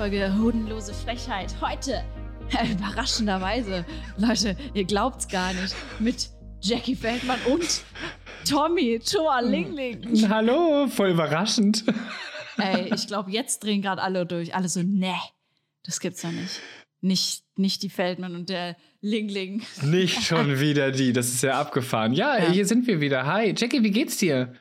Folge Hodenlose Frechheit. Heute, überraschenderweise, Leute, ihr glaubt's gar nicht, mit Jackie Feldmann und Tommy Thor Lingling. Hallo, voll überraschend. Ey, ich glaube, jetzt drehen gerade alle durch. Alle so, ne, das gibt's ja nicht. Nicht, nicht die Feldmann und der Lingling. Nicht schon wieder die, das ist ja abgefahren. Ja, Ja. hier sind wir wieder. Hi, Jackie, wie geht's dir?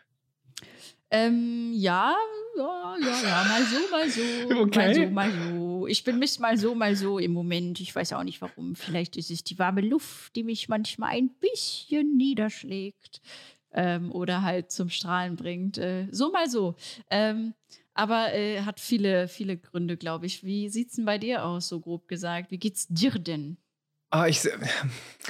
Ähm, ja, ja, ja, ja, mal so, mal so. Okay. Mal so, mal so. Ich bin mich mal so, mal so im Moment. Ich weiß auch nicht warum. Vielleicht ist es die warme Luft, die mich manchmal ein bisschen niederschlägt. Ähm, oder halt zum Strahlen bringt. Äh, so mal so. Ähm, aber äh, hat viele, viele Gründe, glaube ich. Wie sieht's denn bei dir aus, so grob gesagt? Wie geht's dir denn? Ah, ich,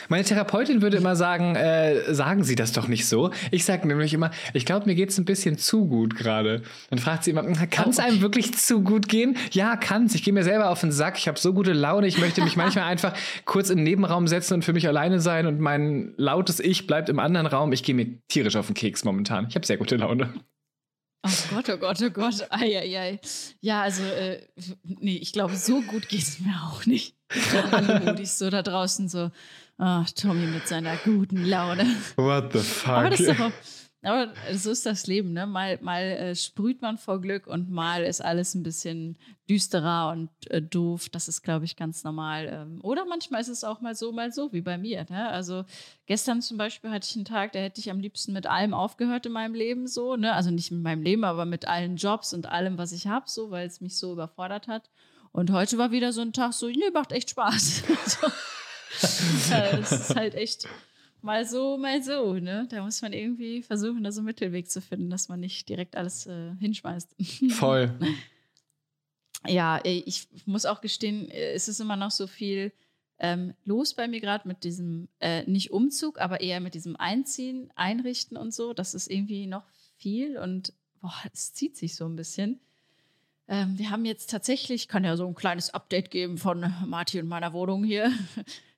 meine Therapeutin würde immer sagen, äh, sagen Sie das doch nicht so. Ich sage nämlich immer, ich glaube, mir geht's ein bisschen zu gut gerade. Dann fragt sie immer, kann es Oh, einem wirklich zu gut gehen? Ja, kann's. Ich gehe mir selber auf den Sack. Ich habe so gute Laune. Ich möchte mich manchmal einfach kurz in den Nebenraum setzen und für mich alleine sein und mein lautes Ich bleibt im anderen Raum. Ich gehe mir tierisch auf den Keks momentan. Ich habe sehr gute Laune. Oh Gott, oh Gott, oh Gott. Eieiei. Ja, also, äh, nee, ich glaube, so gut geht es mir auch nicht. Alle Modis so da draußen so, ach, Tommy mit seiner guten Laune. What the fuck? Aber das ist doch auch, aber so ist das Leben, ne? Mal, mal äh, sprüht man vor Glück und mal ist alles ein bisschen düsterer und äh, doof. Das ist, glaube ich, ganz normal. Ähm, oder manchmal ist es auch mal so, mal so, wie bei mir. Ne? Also gestern zum Beispiel hatte ich einen Tag, da hätte ich am liebsten mit allem aufgehört in meinem Leben so. Ne? Also nicht mit meinem Leben, aber mit allen Jobs und allem, was ich habe, so, weil es mich so überfordert hat. Und heute war wieder so ein Tag so, nee, macht echt Spaß. so. Ja, Es ist halt echt mal so, mal so, ne? Da muss man irgendwie versuchen, da so einen Mittelweg zu finden, dass man nicht direkt alles äh, hinschmeißt. Voll. ja, ey, ich muss auch gestehen, äh, es ist immer noch so viel ähm, los bei mir gerade mit diesem, äh, nicht Umzug, aber eher mit diesem Einziehen, Einrichten und so. Das ist irgendwie noch viel und boah, es zieht sich so ein bisschen. Ähm, wir haben jetzt tatsächlich, ich kann ja so ein kleines Update geben von Martin und meiner Wohnung hier.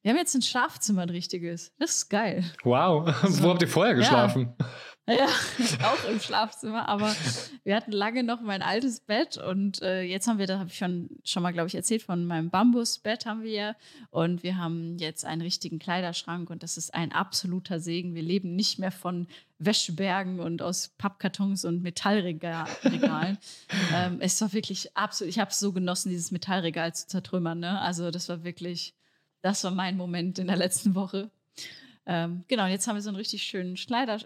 Wir haben jetzt ein Schlafzimmer, ein richtiges. Das ist geil. Wow. Wo habt ihr vorher geschlafen? Ja, auch im Schlafzimmer, aber wir hatten lange noch mein altes Bett und äh, jetzt haben wir, da habe ich schon, schon mal, glaube ich, erzählt, von meinem Bambusbett haben wir ja und wir haben jetzt einen richtigen Kleiderschrank und das ist ein absoluter Segen. Wir leben nicht mehr von Wäschebergen und aus Pappkartons und Metallregalen. ähm, es war wirklich absolut, ich habe es so genossen, dieses Metallregal zu zertrümmern. Ne? Also das war wirklich, das war mein Moment in der letzten Woche. Ähm, genau, und jetzt haben wir so einen richtig schönen Kle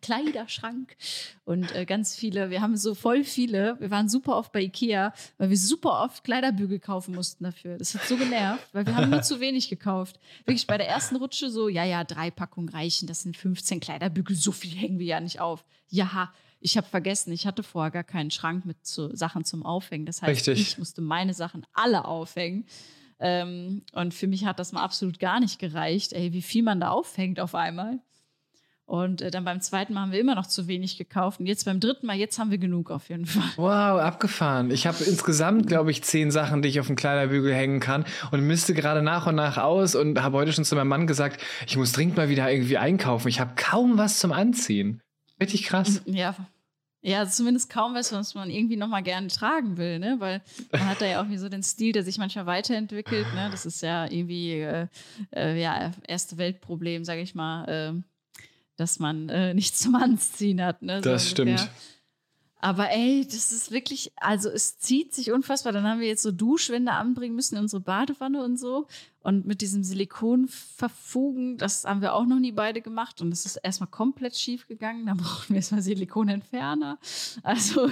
Kleiderschrank und äh, ganz viele, wir haben so voll viele, wir waren super oft bei Ikea, weil wir super oft Kleiderbügel kaufen mussten dafür. Das hat so genervt, weil wir haben nur zu wenig gekauft. Wirklich bei der ersten Rutsche so, ja, ja, drei Packungen reichen, das sind 15 Kleiderbügel, so viel hängen wir ja nicht auf. Ja, ich habe vergessen, ich hatte vorher gar keinen Schrank mit so Sachen zum Aufhängen. Das heißt, Richtig. ich musste meine Sachen alle aufhängen. Ähm, und für mich hat das mal absolut gar nicht gereicht, ey, wie viel man da aufhängt auf einmal. Und äh, dann beim zweiten Mal haben wir immer noch zu wenig gekauft. Und jetzt beim dritten Mal, jetzt haben wir genug auf jeden Fall. Wow, abgefahren. Ich habe insgesamt, glaube ich, zehn Sachen, die ich auf den Kleiderbügel hängen kann und misste gerade nach und nach aus und habe heute schon zu meinem Mann gesagt, ich muss dringend mal wieder irgendwie einkaufen. Ich habe kaum was zum Anziehen. Richtig krass. Ja. Ja, zumindest kaum was, was man irgendwie noch mal gerne tragen will, ne? Weil man hat da ja auch wie so den Stil, der sich manchmal weiterentwickelt, ne? Das ist ja irgendwie äh, äh, ja erste Weltproblem, sage ich mal, äh, dass man äh, nichts zum Anziehen hat, ne? So Das ungefähr. stimmt. Aber ey, das ist wirklich, also es zieht sich unfassbar. Dann haben wir jetzt so Duschwände anbringen müssen in unsere Badewanne und so. Und mit diesem Silikon verfugen, das haben wir auch noch nie beide gemacht. Und das ist erstmal komplett schief gegangen. Dann brauchen wir erstmal Silikonentferner. Also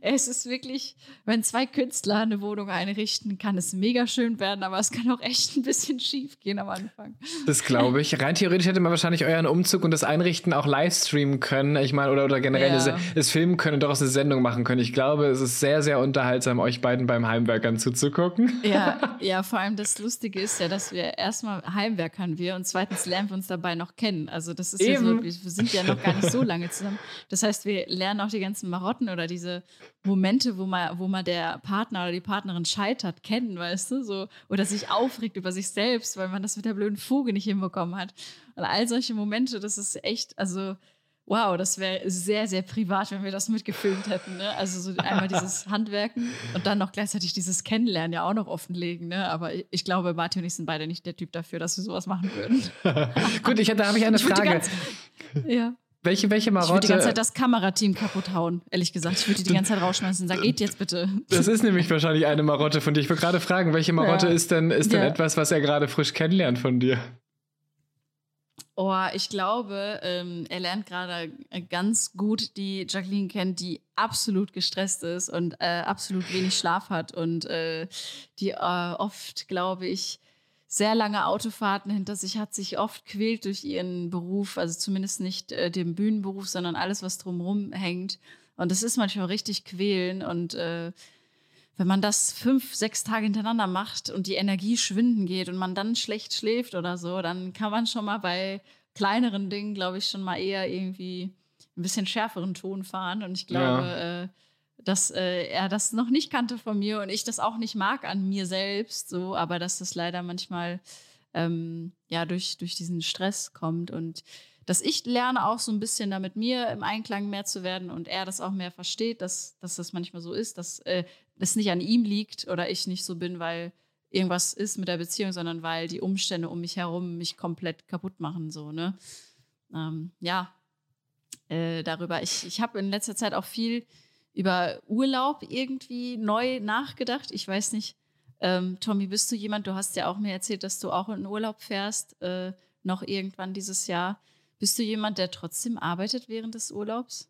Es ist wirklich, wenn zwei Künstler eine Wohnung einrichten, kann es mega schön werden, aber es kann auch echt ein bisschen schief gehen am Anfang. Das glaube ich. Rein theoretisch hätte man wahrscheinlich euren Umzug und das Einrichten auch live streamen können. Ich meine, oder, oder generell ja. es filmen können und daraus eine Sendung machen können. Ich glaube, es ist sehr, sehr unterhaltsam, euch beiden beim Heimwerkern zuzugucken. Ja, ja, vor allem das Lustige ist ja, dass wir erstmal Heimwerkern wir und zweitens lernen wir uns dabei noch kennen. Also das ist Eben. ja so, wir sind ja noch gar nicht so lange zusammen. Das heißt, wir lernen auch die ganzen Marotten oder diese Momente, wo man, wo man der Partner oder die Partnerin scheitert, kennen, weißt du, so oder sich aufregt über sich selbst, weil man das mit der blöden Fuge nicht hinbekommen hat. Und all solche Momente, das ist echt, also wow, das wäre sehr, sehr privat, wenn wir das mitgefilmt hätten. Ne? Also so einmal dieses Handwerken und dann noch gleichzeitig dieses Kennenlernen ja auch noch offenlegen. Ne? Aber ich glaube, Martin und ich sind beide nicht der Typ dafür, dass wir sowas machen würden. Gut, ich, da habe ich eine ich Frage. Ganz, ja. Welche, welche Marotte? Ich würde die ganze Zeit das Kamerateam kaputt hauen, ehrlich gesagt. Ich würde die die ganze Zeit rausschmeißen und sagen, geht jetzt bitte. Das ist nämlich wahrscheinlich eine Marotte von dir. Ich wollte gerade fragen, welche Marotte ja. ist denn, ist denn ja. etwas, was er gerade frisch kennenlernt von dir? Oh, ich glaube, ähm, er lernt gerade ganz gut die Jacqueline kennen, die absolut gestresst ist und äh, absolut wenig Schlaf hat und äh, die äh, oft, glaube ich, sehr lange Autofahrten hinter sich hat, sich oft quält durch ihren Beruf, also zumindest nicht äh, den Bühnenberuf, sondern alles, was drumherum hängt. Und das ist manchmal richtig quälen. Und äh, wenn man das fünf, sechs Tage hintereinander macht und die Energie schwinden geht und man dann schlecht schläft oder so, dann kann man schon mal bei kleineren Dingen, glaube ich, schon mal eher irgendwie ein bisschen schärferen Ton fahren. Und ich glaube, ja. äh, dass äh, er das noch nicht kannte von mir und ich das auch nicht mag an mir selbst, so, aber dass das leider manchmal ähm, ja durch, durch diesen Stress kommt und dass ich lerne auch so ein bisschen da mit mir im Einklang mehr zu werden und er das auch mehr versteht, dass, dass das manchmal so ist, dass äh, es nicht an ihm liegt oder ich nicht so bin, weil irgendwas ist mit der Beziehung, sondern weil die Umstände um mich herum mich komplett kaputt machen, so, ne? Ähm, ja, äh, darüber. Ich, ich habe in letzter Zeit auch viel über Urlaub irgendwie neu nachgedacht. Ich weiß nicht, ähm, Tommy, bist du jemand, du hast ja auch mir erzählt, dass du auch in Urlaub fährst, äh, noch irgendwann dieses Jahr. Bist du jemand, der trotzdem arbeitet während des Urlaubs?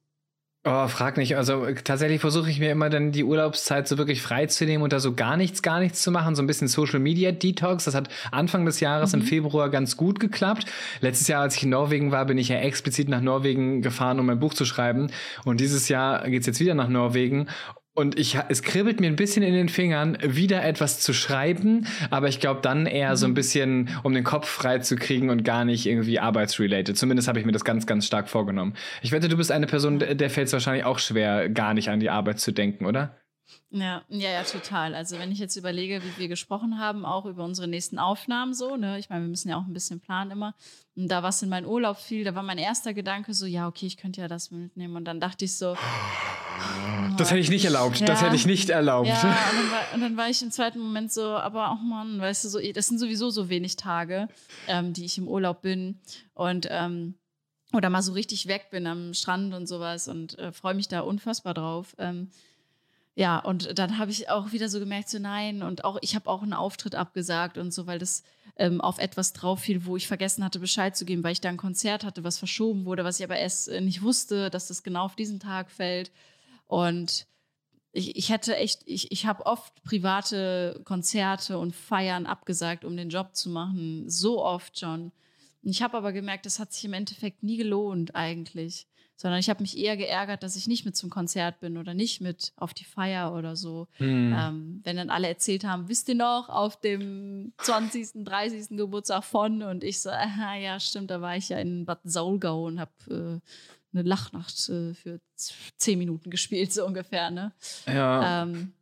Oh, frag nicht. Also tatsächlich versuche ich mir immer dann die Urlaubszeit so wirklich frei zu nehmen und da so gar nichts, gar nichts zu machen. So ein bisschen Social Media Detox. Das hat Anfang des Jahres mhm. im Februar ganz gut geklappt. Letztes Jahr, als ich in Norwegen war, bin ich ja explizit nach Norwegen gefahren, um mein Buch zu schreiben. Und dieses Jahr geht's jetzt wieder nach Norwegen. Und ich, es kribbelt mir ein bisschen in den Fingern, wieder etwas zu schreiben, aber ich glaube dann eher so ein mhm. bisschen, um den Kopf frei zu kriegen und gar nicht irgendwie arbeitsrelated. Zumindest habe ich mir das ganz, ganz stark vorgenommen. Ich wette, du bist eine Person, der fällt es wahrscheinlich auch schwer, gar nicht an die Arbeit zu denken, oder? Ja, ja, ja, total. Also wenn ich jetzt überlege, wie wir gesprochen haben, auch über unsere nächsten Aufnahmen so, ne, ich meine, wir müssen ja auch ein bisschen planen immer. Und da was in meinen Urlaub fiel, da war mein erster Gedanke so, ja, okay, ich könnte ja das mitnehmen. Und dann dachte ich so, das hätte ich nicht erlaubt. Ja. Das hätte ich nicht erlaubt. Ja, und dann, war, und dann, war, ich im zweiten Moment so, aber auch oh Mann, weißt du, so, das sind sowieso so wenig Tage, ähm, die ich im Urlaub bin. Und ähm, oder mal so richtig weg bin am Strand und sowas und äh, freue mich da unfassbar drauf. Ähm, ja, und dann habe ich auch wieder so gemerkt, so nein, und auch ich habe auch einen Auftritt abgesagt und so, weil das ähm, auf etwas drauf fiel, wo ich vergessen hatte, Bescheid zu geben, weil ich da ein Konzert hatte, was verschoben wurde, was ich aber erst äh, nicht wusste, dass das genau auf diesen Tag fällt. Und ich, ich hätte echt, ich, ich habe oft private Konzerte und Feiern abgesagt, um den Job zu machen. So oft schon. Ich habe aber gemerkt, das hat sich im Endeffekt nie gelohnt eigentlich sondern ich habe mich eher geärgert, dass ich nicht mit zum Konzert bin oder nicht mit auf die Feier oder so. Hm. Ähm, wenn dann alle erzählt haben, wisst ihr noch, auf dem 20., 30. Geburtstag von und ich so, aha, ja, stimmt, da war ich ja in Bad Saulgau und habe äh, eine Lachnacht äh, für zehn Minuten gespielt, so ungefähr. Ne? Ja. Ähm,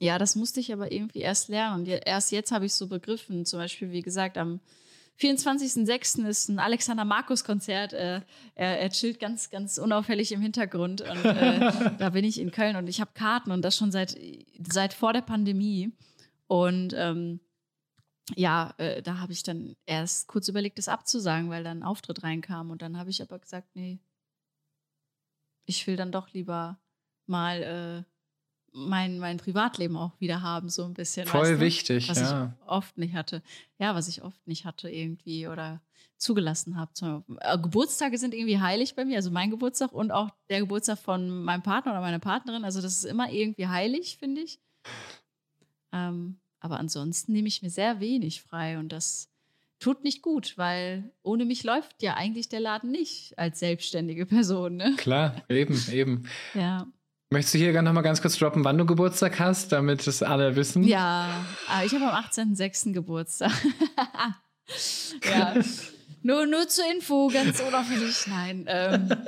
ja, das musste ich aber irgendwie erst lernen. Und erst jetzt habe ich so begriffen, zum Beispiel, wie gesagt, am 24.06. ist ein Alexander Markus Konzert. Äh, er, er chillt ganz, ganz unauffällig im Hintergrund und äh, da bin ich in Köln und ich habe Karten und das schon seit, seit vor der Pandemie. Und ähm, ja, äh, da habe ich dann erst kurz überlegt, das abzusagen, weil dann ein Auftritt reinkam und dann habe ich aber gesagt, nee, ich will dann doch lieber mal äh, mein, mein Privatleben auch wieder haben, so ein bisschen. Voll weißt du? wichtig, was ja. ich oft nicht hatte. Ja, was ich oft nicht hatte irgendwie oder zugelassen habe. Äh, Geburtstage sind irgendwie heilig bei mir, also mein Geburtstag und auch der Geburtstag von meinem Partner oder meiner Partnerin. Also das ist immer irgendwie heilig, finde ich. Ähm, aber ansonsten nehme ich mir sehr wenig frei und das tut nicht gut, weil ohne mich läuft ja eigentlich der Laden nicht als selbstständige Person. Ne? Klar, eben, eben. Ja. Möchtest du hier gerne noch mal ganz kurz droppen, wann du Geburtstag hast, damit es alle wissen? Ja, ah, ich habe am 18.06. Geburtstag. ja. Nur, nur zur Info, ganz unauffällig. Nein. Ähm,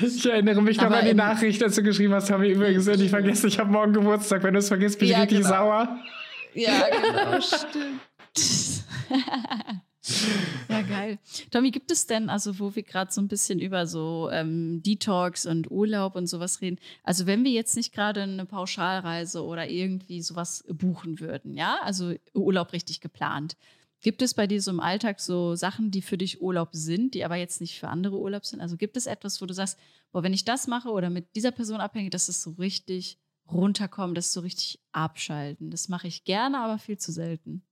Ich erinnere mich noch an die Nachricht, als du geschrieben hast, habe ich übrigens nicht vergessen, ich habe morgen Geburtstag. Wenn du es vergisst, bin ich Ja, richtig genau. sauer. ja, genau, stimmt. ja, geil. Tommy, gibt es denn, also wo wir gerade so ein bisschen über so ähm, Detox und Urlaub und sowas reden, also wenn wir jetzt nicht gerade eine Pauschalreise oder irgendwie sowas buchen würden, ja, also Urlaub richtig geplant, gibt es bei dir so im Alltag so Sachen, die für dich Urlaub sind, die aber jetzt nicht für andere Urlaub sind? Also gibt es etwas, wo du sagst, boah, wenn ich das mache oder mit dieser Person abhänge, das ist so richtig runterkommen, das so richtig abschalten. Das mache ich gerne, aber viel zu selten.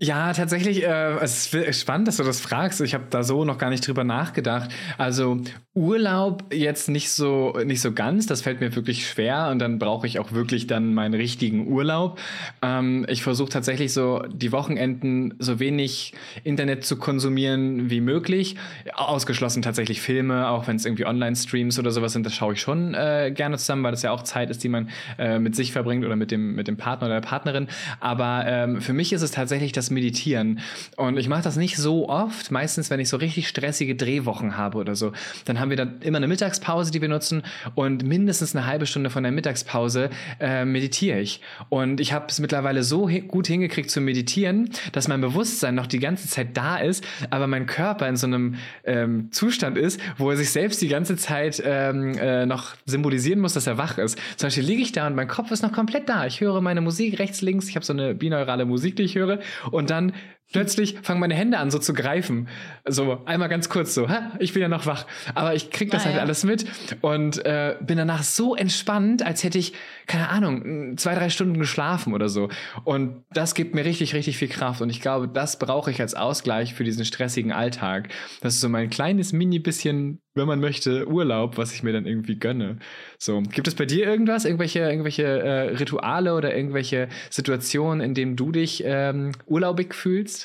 Ja, tatsächlich, äh, es ist spannend, dass du das fragst. Ich habe da so noch gar nicht drüber nachgedacht. Also Urlaub jetzt nicht so nicht so ganz. Das fällt mir wirklich schwer und dann brauche ich auch wirklich dann meinen richtigen Urlaub. Ähm, ich versuche tatsächlich so die Wochenenden so wenig Internet zu konsumieren wie möglich. Ausgeschlossen tatsächlich Filme, auch wenn es irgendwie Online-Streams oder sowas sind. Das schaue ich schon äh, gerne zusammen, weil das ja auch Zeit ist, die man äh, mit sich verbringt oder mit dem mit dem Partner oder der Partnerin. Aber ähm, für mich ist es tatsächlich das Meditieren. Und ich mache das nicht so oft. Meistens, wenn ich so richtig stressige Drehwochen habe oder so, dann haben wir dann immer eine Mittagspause, die wir nutzen. Und mindestens eine halbe Stunde von der Mittagspause äh, meditiere ich. Und ich habe es mittlerweile so hi gut hingekriegt zu meditieren, dass mein Bewusstsein noch die ganze Zeit da ist, aber mein Körper in so einem ähm, Zustand ist, wo er sich selbst die ganze Zeit ähm, äh, noch symbolisieren muss, dass er wach ist. Zum Beispiel liege ich da und mein Kopf ist noch komplett da. Ich höre meine Musik rechts, links. Ich habe so eine binaurale Musik, die ich höre. Und dann plötzlich fangen meine Hände an, so zu greifen. So einmal ganz kurz so, ha, ich bin ja noch wach. Aber ich krieg das Ah, halt ja. alles mit und äh, bin danach so entspannt, als hätte ich, keine Ahnung, zwei, drei Stunden geschlafen oder so. Und das gibt mir richtig, richtig viel Kraft. Und ich glaube, das brauche ich als Ausgleich für diesen stressigen Alltag. Das ist so mein kleines Mini-bisschen, wenn man möchte, Urlaub, was ich mir dann irgendwie gönne. So, gibt es bei dir irgendwas, irgendwelche, irgendwelche äh, Rituale oder irgendwelche Situationen, in denen du dich ähm, urlaubig fühlst?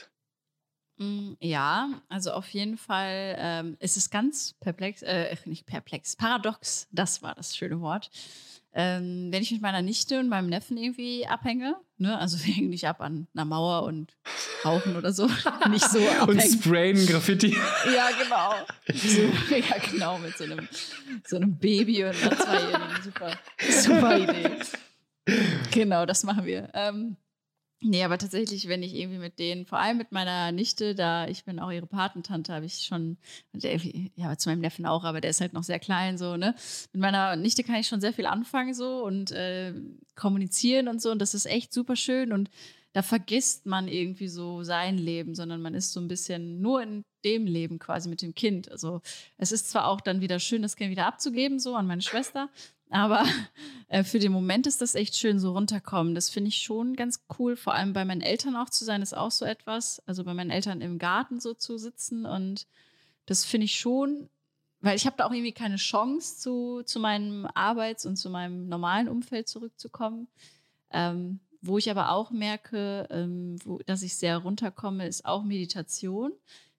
Mm, Ja, also auf jeden Fall ähm, ist es ganz perplex, äh, nicht perplex, paradox, das war das schöne Wort. Ähm, wenn ich mit meiner Nichte und meinem Neffen irgendwie abhänge, ne, also wir hängen nicht ab an einer Mauer und rauchen oder so, nicht so Und abhängen. sprayen Graffiti. Ja, genau. So, ja, genau, mit so einem, so einem Baby und einer Zweijährigen. Super, super Idee. Genau, das machen wir. Ähm, nee, aber tatsächlich, wenn ich irgendwie mit denen, vor allem mit meiner Nichte, da ich bin auch ihre Patentante, habe ich schon, ja, zu meinem Neffen auch, aber der ist halt noch sehr klein, so, ne? Mit meiner Nichte kann ich schon sehr viel anfangen, so, und äh, kommunizieren und so, und das ist echt super schön und da vergisst man irgendwie so sein Leben, sondern man ist so ein bisschen nur in dem Leben quasi mit dem Kind. Also es ist zwar auch dann wieder schön, das Kind wieder abzugeben, so an meine Schwester, aber äh, für den Moment ist das echt schön, so runterkommen. Das finde ich schon ganz cool. Vor allem bei meinen Eltern auch zu sein, ist auch so etwas. Also bei meinen Eltern im Garten so zu sitzen und das finde ich schon, weil ich habe da auch irgendwie keine Chance, zu, zu meinem Arbeits- und zu meinem normalen Umfeld zurückzukommen. Ähm, wo ich aber auch merke, ähm, wo, dass ich sehr runterkomme, ist auch Meditation.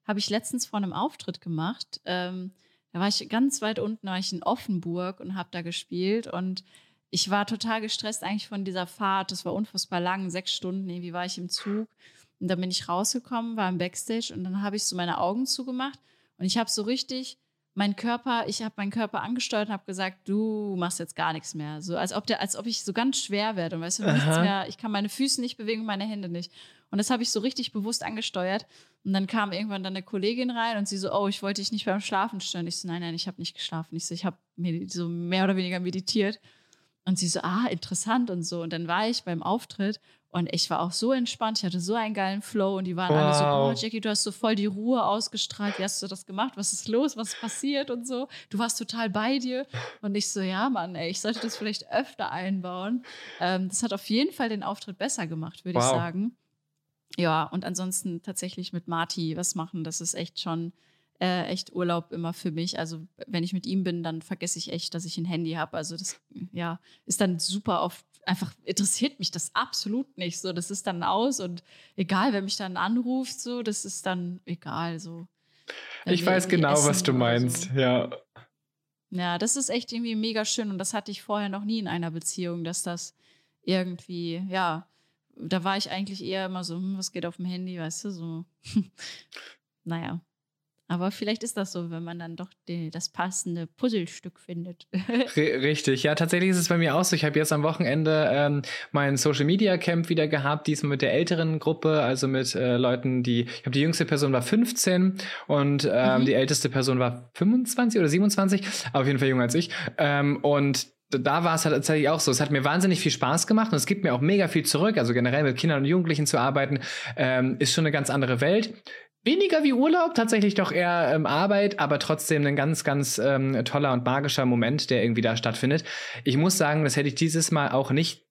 Habe ich letztens vor einem Auftritt gemacht. Ähm, da war ich ganz weit unten, war ich in Offenburg und habe da gespielt. Und ich war total gestresst eigentlich von dieser Fahrt. Das war unfassbar lang, sechs Stunden irgendwie war ich im Zug. Und dann bin ich rausgekommen, war im Backstage und dann habe ich so meine Augen zugemacht. Und ich habe so richtig mein Körper, ich habe meinen Körper angesteuert und habe gesagt, du machst jetzt gar nichts mehr. So als ob der, als ob ich so ganz schwer werde und weißt du, nichts mehr, ich kann meine Füße nicht bewegen meine Hände nicht. Und das habe ich so richtig bewusst angesteuert. Und dann kam irgendwann dann eine Kollegin rein und sie so, oh, ich wollte dich nicht beim Schlafen stören. Ich so, nein, nein, ich habe nicht geschlafen. Ich so, ich habe so mehr oder weniger meditiert. Und sie so, ah, interessant und so. Und dann war ich beim Auftritt Und ich war auch so entspannt, ich hatte so einen geilen Flow und die waren wow. alle so, boah, Jackie, du hast so voll die Ruhe ausgestrahlt, wie hast du das gemacht, was ist los, was ist passiert und so. Du warst total bei dir. Und ich so, ja, Mann, ey, ich sollte das vielleicht öfter einbauen. Ähm, das hat auf jeden Fall den Auftritt besser gemacht, würde wow. ich sagen. Ja, und ansonsten tatsächlich mit Marty was machen, das ist echt schon äh, echt Urlaub immer für mich. Also wenn ich mit ihm bin, dann vergesse ich echt, dass ich ein Handy habe. Also das ja, ist dann super oft einfach interessiert mich das absolut nicht. So, das ist dann aus und egal, wer mich dann anruft, so, das ist dann egal. So. Ich weiß genau, was du meinst, so. ja. Ja, das ist echt irgendwie mega schön und das hatte ich vorher noch nie in einer Beziehung, dass das irgendwie, ja, da war ich eigentlich eher immer so, hm, was geht auf dem Handy, weißt du, so. naja. Aber vielleicht ist das so, wenn man dann doch die, das passende Puzzlestück findet. Richtig, ja, tatsächlich ist es bei mir auch so. Ich habe jetzt am Wochenende ähm, mein Social Media Camp wieder gehabt, diesmal mit der älteren Gruppe, also mit äh, Leuten, die, ich glaube, die jüngste Person war 15 und ähm, mhm. die älteste Person war 25 oder 27, aber auf jeden Fall jünger als ich. Ähm, und da war es halt tatsächlich auch so. Es hat mir wahnsinnig viel Spaß gemacht und es gibt mir auch mega viel zurück. Also generell mit Kindern und Jugendlichen zu arbeiten, ähm, ist schon eine ganz andere Welt weniger wie Urlaub, tatsächlich doch eher ähm, Arbeit, aber trotzdem ein ganz, ganz ähm, toller und magischer Moment, der irgendwie da stattfindet. Ich muss sagen, das hätte ich dieses Mal auch nicht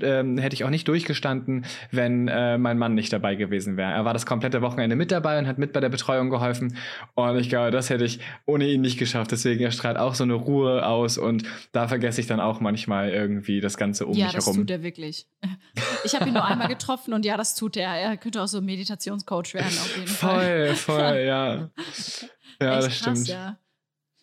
ähm, hätte ich auch nicht durchgestanden, wenn äh, mein Mann nicht dabei gewesen wäre. Er war das komplette Wochenende mit dabei und hat mit bei der Betreuung geholfen. Und ich glaube, das hätte ich ohne ihn nicht geschafft. Deswegen er strahlt auch so eine Ruhe aus und da vergesse ich dann auch manchmal irgendwie das Ganze um ja, mich herum. Ja, das tut er wirklich. Ich habe ihn nur einmal getroffen und ja, das tut er. Er könnte auch so Meditationscoach werden auf jeden Fall. Voll, voll, ja. Ja, Echt das stimmt. Krass, ja.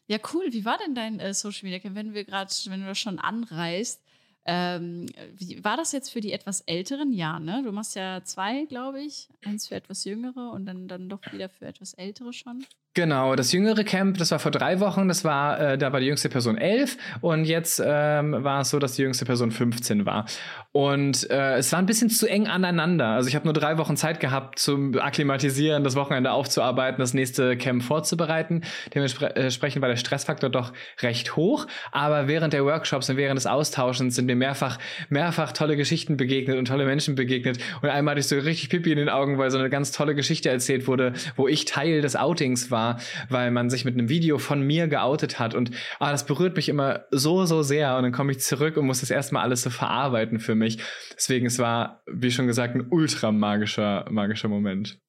ja, cool. Wie war denn dein äh, Social Media? Wenn wir gerade, wenn du das schon anreißt, ähm, wie, war das jetzt für die etwas älteren? Ja, ne? Du machst ja zwei, glaube ich. Eins für etwas jüngere und dann, dann doch wieder für etwas ältere schon. Genau, das jüngere Camp, das war vor drei Wochen, das war, äh, da war die jüngste Person elf und jetzt ähm, war es so, dass die jüngste Person 15 war. Und äh, es war ein bisschen zu eng aneinander. Also ich habe nur drei Wochen Zeit gehabt zum Akklimatisieren, das Wochenende aufzuarbeiten, das nächste Camp vorzubereiten. Dementsprechend war der Stressfaktor doch recht hoch. Aber während der Workshops und während des Austauschens sind mir mehrfach, mehrfach tolle Geschichten begegnet und tolle Menschen begegnet. Und einmal hatte ich so richtig Pipi in den Augen, weil so eine ganz tolle Geschichte erzählt wurde, wo ich Teil des Outings war war, weil man sich mit einem Video von mir geoutet hat. Und ah, das berührt mich immer so, so sehr. Und dann komme ich zurück und muss das erstmal alles so verarbeiten für mich. Deswegen, es war, wie schon gesagt, ein ultra magischer, magischer Moment.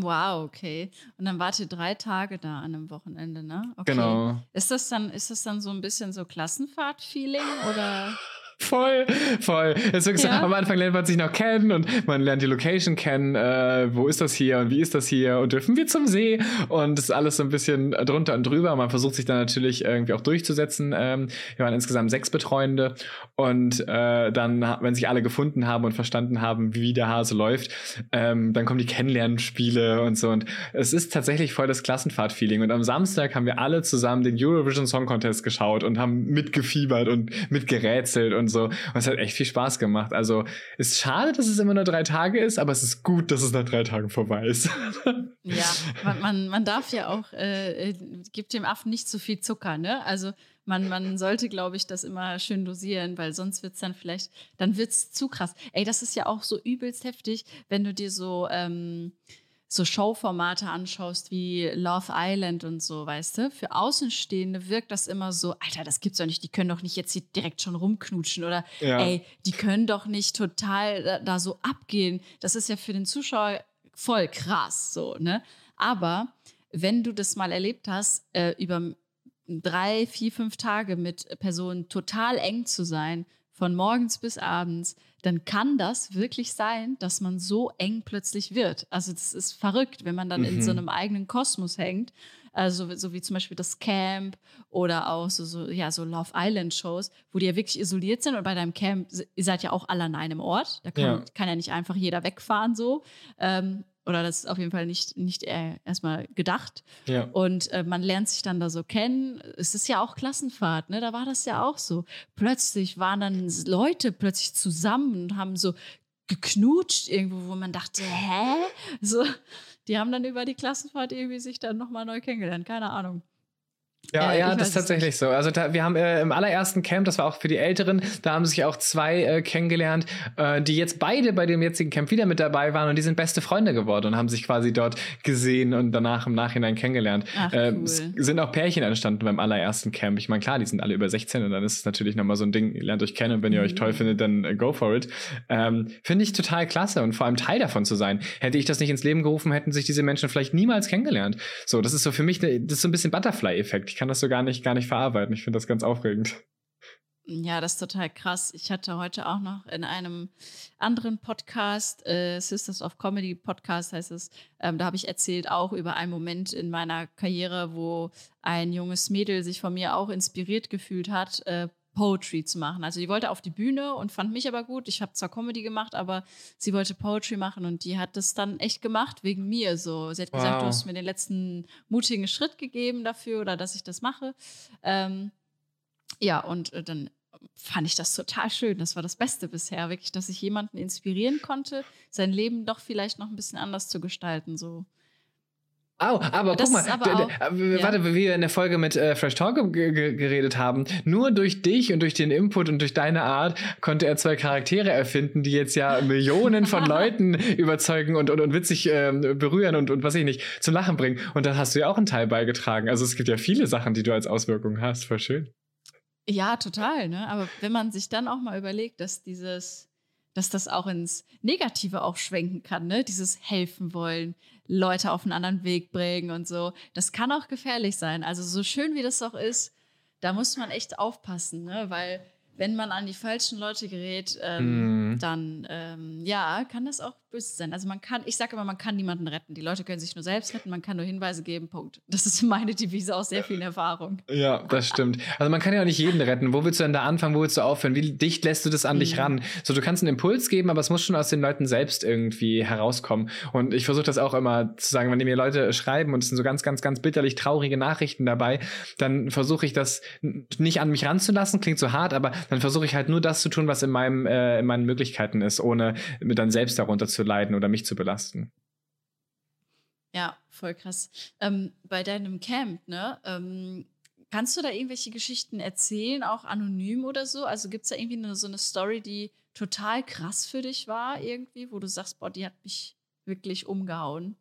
Wow, okay. Und dann wart ihr drei Tage da an einem Wochenende, ne? Okay. Genau. Ist das dann, ist das dann so ein bisschen so Klassenfahrt-Feeling oder? Voll, voll. Es ist ja. am Anfang lernt man sich noch kennen und man lernt die Location kennen. Äh, wo ist das hier und wie ist das hier und dürfen wir zum See? Und das ist alles so ein bisschen drunter und drüber. Man versucht sich dann natürlich irgendwie auch durchzusetzen. Ähm, wir waren insgesamt sechs Betreuende und äh, dann, wenn sich alle gefunden haben und verstanden haben, wie der Hase läuft, ähm, dann kommen die Kennenlernspiele und so. Und es ist tatsächlich voll das Klassenfahrt-Feeling. Und am Samstag haben wir alle zusammen den Eurovision Song Contest geschaut und haben mitgefiebert und mitgerätselt und so. Und es hat echt viel Spaß gemacht. Also ist schade, dass es immer nur drei Tage ist, aber es ist gut, dass es nach drei Tagen vorbei ist. Ja, man, man, man darf ja auch, äh, äh gibt dem Affen nicht zu viel Zucker, ne? Also man, man sollte, glaube ich, das immer schön dosieren, weil sonst wird es dann vielleicht, dann wird es zu krass. Ey, das ist ja auch so übelst heftig, wenn du dir so, ähm, so Showformate anschaust wie Love Island und so, weißt du, für Außenstehende wirkt das immer so, Alter, das gibt's doch nicht, die können doch nicht jetzt hier direkt schon rumknutschen oder ja. ey, die können doch nicht total da, da, so abgehen. Das ist ja für den Zuschauer voll krass, so, ne? Aber wenn du das mal erlebt hast, äh, über drei, vier, fünf Tage mit Personen total eng zu sein, von morgens bis abends, dann kann das wirklich sein, dass man so eng plötzlich wird. Also das ist verrückt, wenn man dann mhm. in so mhm. einem eigenen Kosmos hängt. Also so wie zum Beispiel das Camp oder auch so, so, ja, so Love Island Shows, wo die ja wirklich isoliert sind und bei deinem Camp, ihr seid ja auch alle an einem Ort. Da kann ja, kann ja nicht einfach jeder wegfahren so. Ähm, oder das ist auf jeden Fall nicht, nicht erstmal gedacht. Ja. Und äh, man lernt sich dann da so kennen. Es ist ja auch Klassenfahrt, ne? Da war das ja auch so. Plötzlich waren dann Leute plötzlich zusammen und haben so geknutscht irgendwo, wo man dachte, hä? So, die haben dann über die Klassenfahrt irgendwie sich dann nochmal neu kennengelernt, keine Ahnung. Ja, äh, ja, das ist tatsächlich nicht. so. Also da, wir haben äh, im allerersten Camp, das war auch für die Älteren, da haben sich auch zwei äh, kennengelernt, äh, die jetzt beide bei dem jetzigen Camp wieder mit dabei waren und die sind beste Freunde geworden und haben sich quasi dort gesehen und danach im Nachhinein kennengelernt. Ach, äh, cool. Es sind auch Pärchen entstanden beim allerersten Camp. Ich meine, klar, die sind alle über 16 und dann ist es natürlich nochmal so ein Ding, ihr lernt euch kennen und wenn ihr mhm. euch toll mhm. findet, dann äh, go for it. Ähm, Finde ich total klasse und vor allem Teil davon zu sein. Hätte ich das nicht ins Leben gerufen, hätten sich diese Menschen vielleicht niemals kennengelernt. So, das ist so für mich, ne, das ist so ein bisschen Butterfly-Effekt kann das so gar nicht, gar nicht verarbeiten. Ich finde das ganz aufregend. Ja, das ist total krass. Ich hatte heute auch noch in einem anderen Podcast, äh, Sisters of Comedy Podcast heißt es, ähm, da habe ich erzählt auch über einen Moment in meiner Karriere, wo ein junges Mädel sich von mir auch inspiriert gefühlt hat, äh, Poetry zu machen. Also die wollte auf die Bühne und fand mich aber gut. Ich habe zwar Comedy gemacht, aber sie wollte Poetry machen und die hat das dann echt gemacht wegen mir. So, sie hat wow. gesagt, du hast mir den letzten mutigen Schritt gegeben dafür oder dass ich das mache. Ähm, ja, und äh, dann fand ich das total schön. Das war das Beste bisher, wirklich, dass ich jemanden inspirieren konnte, sein Leben doch vielleicht noch ein bisschen anders zu gestalten. So. Au, aber das guck mal, aber auch, warte, wie wir in der Folge mit äh, Fresh Talk geredet haben, nur durch dich und durch den Input und durch deine Art konnte er zwei Charaktere erfinden, die jetzt ja Millionen von Leuten überzeugen und, und, und witzig äh, berühren und, und was ich nicht zum Lachen bringen. Und da hast du ja auch einen Teil beigetragen. Also es gibt ja viele Sachen, die du als Auswirkung hast. Voll schön. Ja, total. Ne? Aber wenn man sich dann auch mal überlegt, dass dieses, dass das auch ins Negative auch schwenken kann, ne? Dieses helfen wollen, Leute auf einen anderen Weg bringen und so. Das kann auch gefährlich sein. Also so schön wie das auch ist, da muss man echt aufpassen, ne? weil wenn man an die falschen Leute gerät, ähm, mm. dann ähm, ja, kann das auch böse sein. Also man kann, ich sage immer, man kann niemanden retten. Die Leute können sich nur selbst retten, man kann nur Hinweise geben, Punkt. Das ist meine Devise aus sehr vielen Erfahrungen. Ja, das stimmt. Also man kann ja auch nicht jeden retten. Wo willst du denn da anfangen, wo willst du aufhören? Wie dicht lässt du das an mm. dich mhm. ran? So, du kannst einen Impuls geben, aber es muss schon aus den Leuten selbst irgendwie herauskommen. Und ich versuche das auch immer zu sagen, wenn mir Leute schreiben und es sind so ganz, ganz, ganz bitterlich traurige Nachrichten dabei, dann versuche ich das nicht an mich ranzulassen, klingt so hart, aber dann versuche ich halt nur das zu tun, was in, meinem, äh, in meinen Möglichkeiten ist, ohne mit dann selbst darunter zu leiden oder mich zu belasten. Ja, voll krass. Ähm, bei deinem Camp, ne? Ähm, kannst du da irgendwelche Geschichten erzählen, auch anonym oder so? Also gibt es da irgendwie eine, so eine Story, die total krass für dich war, irgendwie, wo du sagst, boah, die hat mich wirklich umgehauen?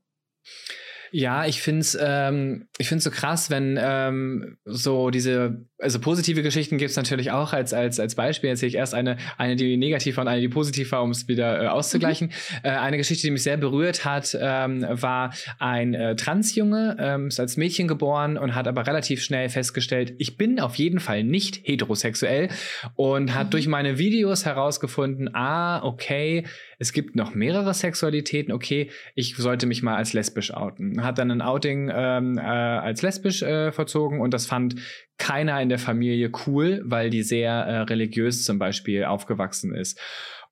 Ja, ich finde es ähm, ich find's so krass, wenn ähm, so diese, also positive Geschichten gibt es natürlich auch als, als, als Beispiel. Erzähle ich erst eine, eine, die negativ war und eine, die positiv war, um es wieder äh, auszugleichen. Mhm. Äh, eine Geschichte, die mich sehr berührt hat, ähm, war ein äh, Transjunge, ähm, ist als Mädchen geboren und hat aber relativ schnell festgestellt, ich bin auf jeden Fall nicht heterosexuell und hat mhm. durch meine Videos herausgefunden, ah, okay, es gibt noch mehrere Sexualitäten, okay, ich sollte mich mal als lesbisch outen. Hat dann ein Outing ähm, äh, als lesbisch äh, verzogen und das fand keiner in der Familie cool, weil die sehr äh, religiös zum Beispiel aufgewachsen ist.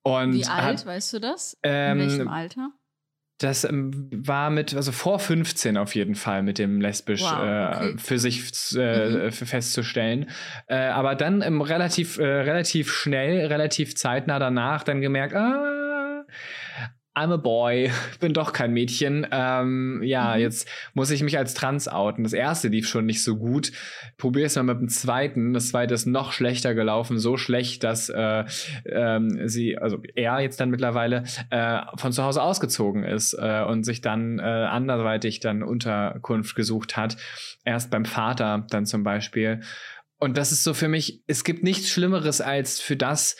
Und Wie alt, hat, weißt du das? Ähm, in welchem Alter? Das ähm, war mit, also vor 15 auf jeden Fall mit dem lesbisch wow, okay. äh, für sich äh, mhm. festzustellen. Äh, aber dann relativ, äh, relativ schnell, relativ zeitnah danach dann gemerkt, ah, I'm a boy, bin doch kein Mädchen. Ähm, ja, mhm. jetzt muss ich mich als trans outen. Das erste lief schon nicht so gut. Probier es mal mit dem zweiten. Das zweite ist noch schlechter gelaufen, so schlecht, dass äh, ähm, sie, also er jetzt dann mittlerweile äh, von zu Hause ausgezogen ist äh, und sich dann äh, anderweitig dann Unterkunft gesucht hat. Erst beim Vater dann zum Beispiel. Und das ist so für mich, es gibt nichts Schlimmeres als für das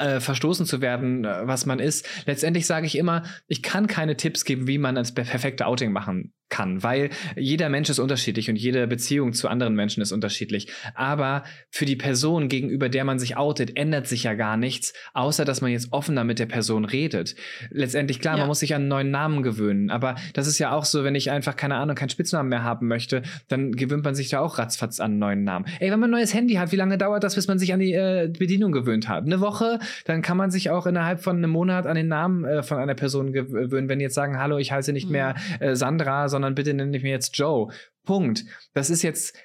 äh, verstoßen zu werden, äh, was man ist. Letztendlich sage ich immer, ich kann keine Tipps geben, wie man das perfekte Outing machen kann, weil jeder Mensch ist unterschiedlich und jede Beziehung zu anderen Menschen ist unterschiedlich. Aber für die Person, gegenüber der man sich outet, ändert sich ja gar nichts, außer dass man jetzt offener mit der Person redet. Letztendlich, klar, ja. man muss sich an einen neuen Namen gewöhnen, aber das ist ja auch so, wenn ich einfach, keine Ahnung, keinen Spitznamen mehr haben möchte, dann gewöhnt man sich da auch ratzfatz an einen neuen Namen. Ey, wenn man ein neues Handy hat, wie lange dauert das, bis man sich an die äh, Bedienung gewöhnt hat? Eine Woche, dann kann man sich auch innerhalb von einem Monat an den Namen äh, von einer Person gewöhnen. Wenn die jetzt sagen, hallo, ich heiße nicht mhm. mehr äh, Sandra, sondern sondern bitte nenne ich mir jetzt Joe. Punkt. Das ist jetzt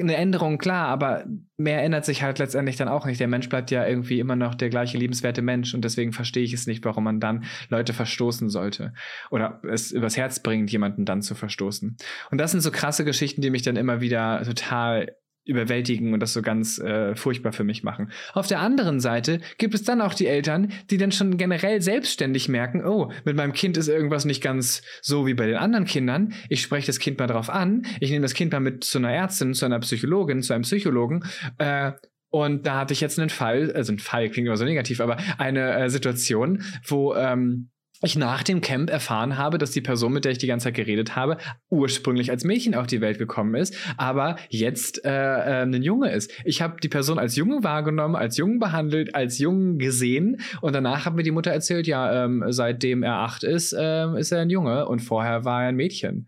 eine Änderung, klar, aber mehr ändert sich halt letztendlich dann auch nicht. Der Mensch bleibt ja irgendwie immer noch der gleiche liebenswerte Mensch und deswegen verstehe ich es nicht, warum man dann Leute verstoßen sollte oder es übers Herz bringt, jemanden dann zu verstoßen. Und das sind so krasse Geschichten, die mich dann immer wieder total überwältigen und das so ganz äh, furchtbar für mich machen. Auf der anderen Seite gibt es dann auch die Eltern, die dann schon generell selbstständig merken, oh, mit meinem Kind ist irgendwas nicht ganz so wie bei den anderen Kindern. Ich spreche das Kind mal drauf an, ich nehme das Kind mal mit zu einer Ärztin, zu einer Psychologin, zu einem Psychologen äh, und da hatte ich jetzt einen Fall, also ein Fall klingt immer so negativ, aber eine äh, Situation, wo ähm, ich nach dem Camp erfahren habe, dass die Person, mit der ich die ganze Zeit geredet habe, ursprünglich als Mädchen auf die Welt gekommen ist, aber jetzt äh, äh, ein Junge ist. Ich habe die Person als Junge wahrgenommen, als Jungen behandelt, als Jungen gesehen und danach hat mir die Mutter erzählt, ja, ähm, seitdem er acht ist, ähm, ist er ein Junge und vorher war er ein Mädchen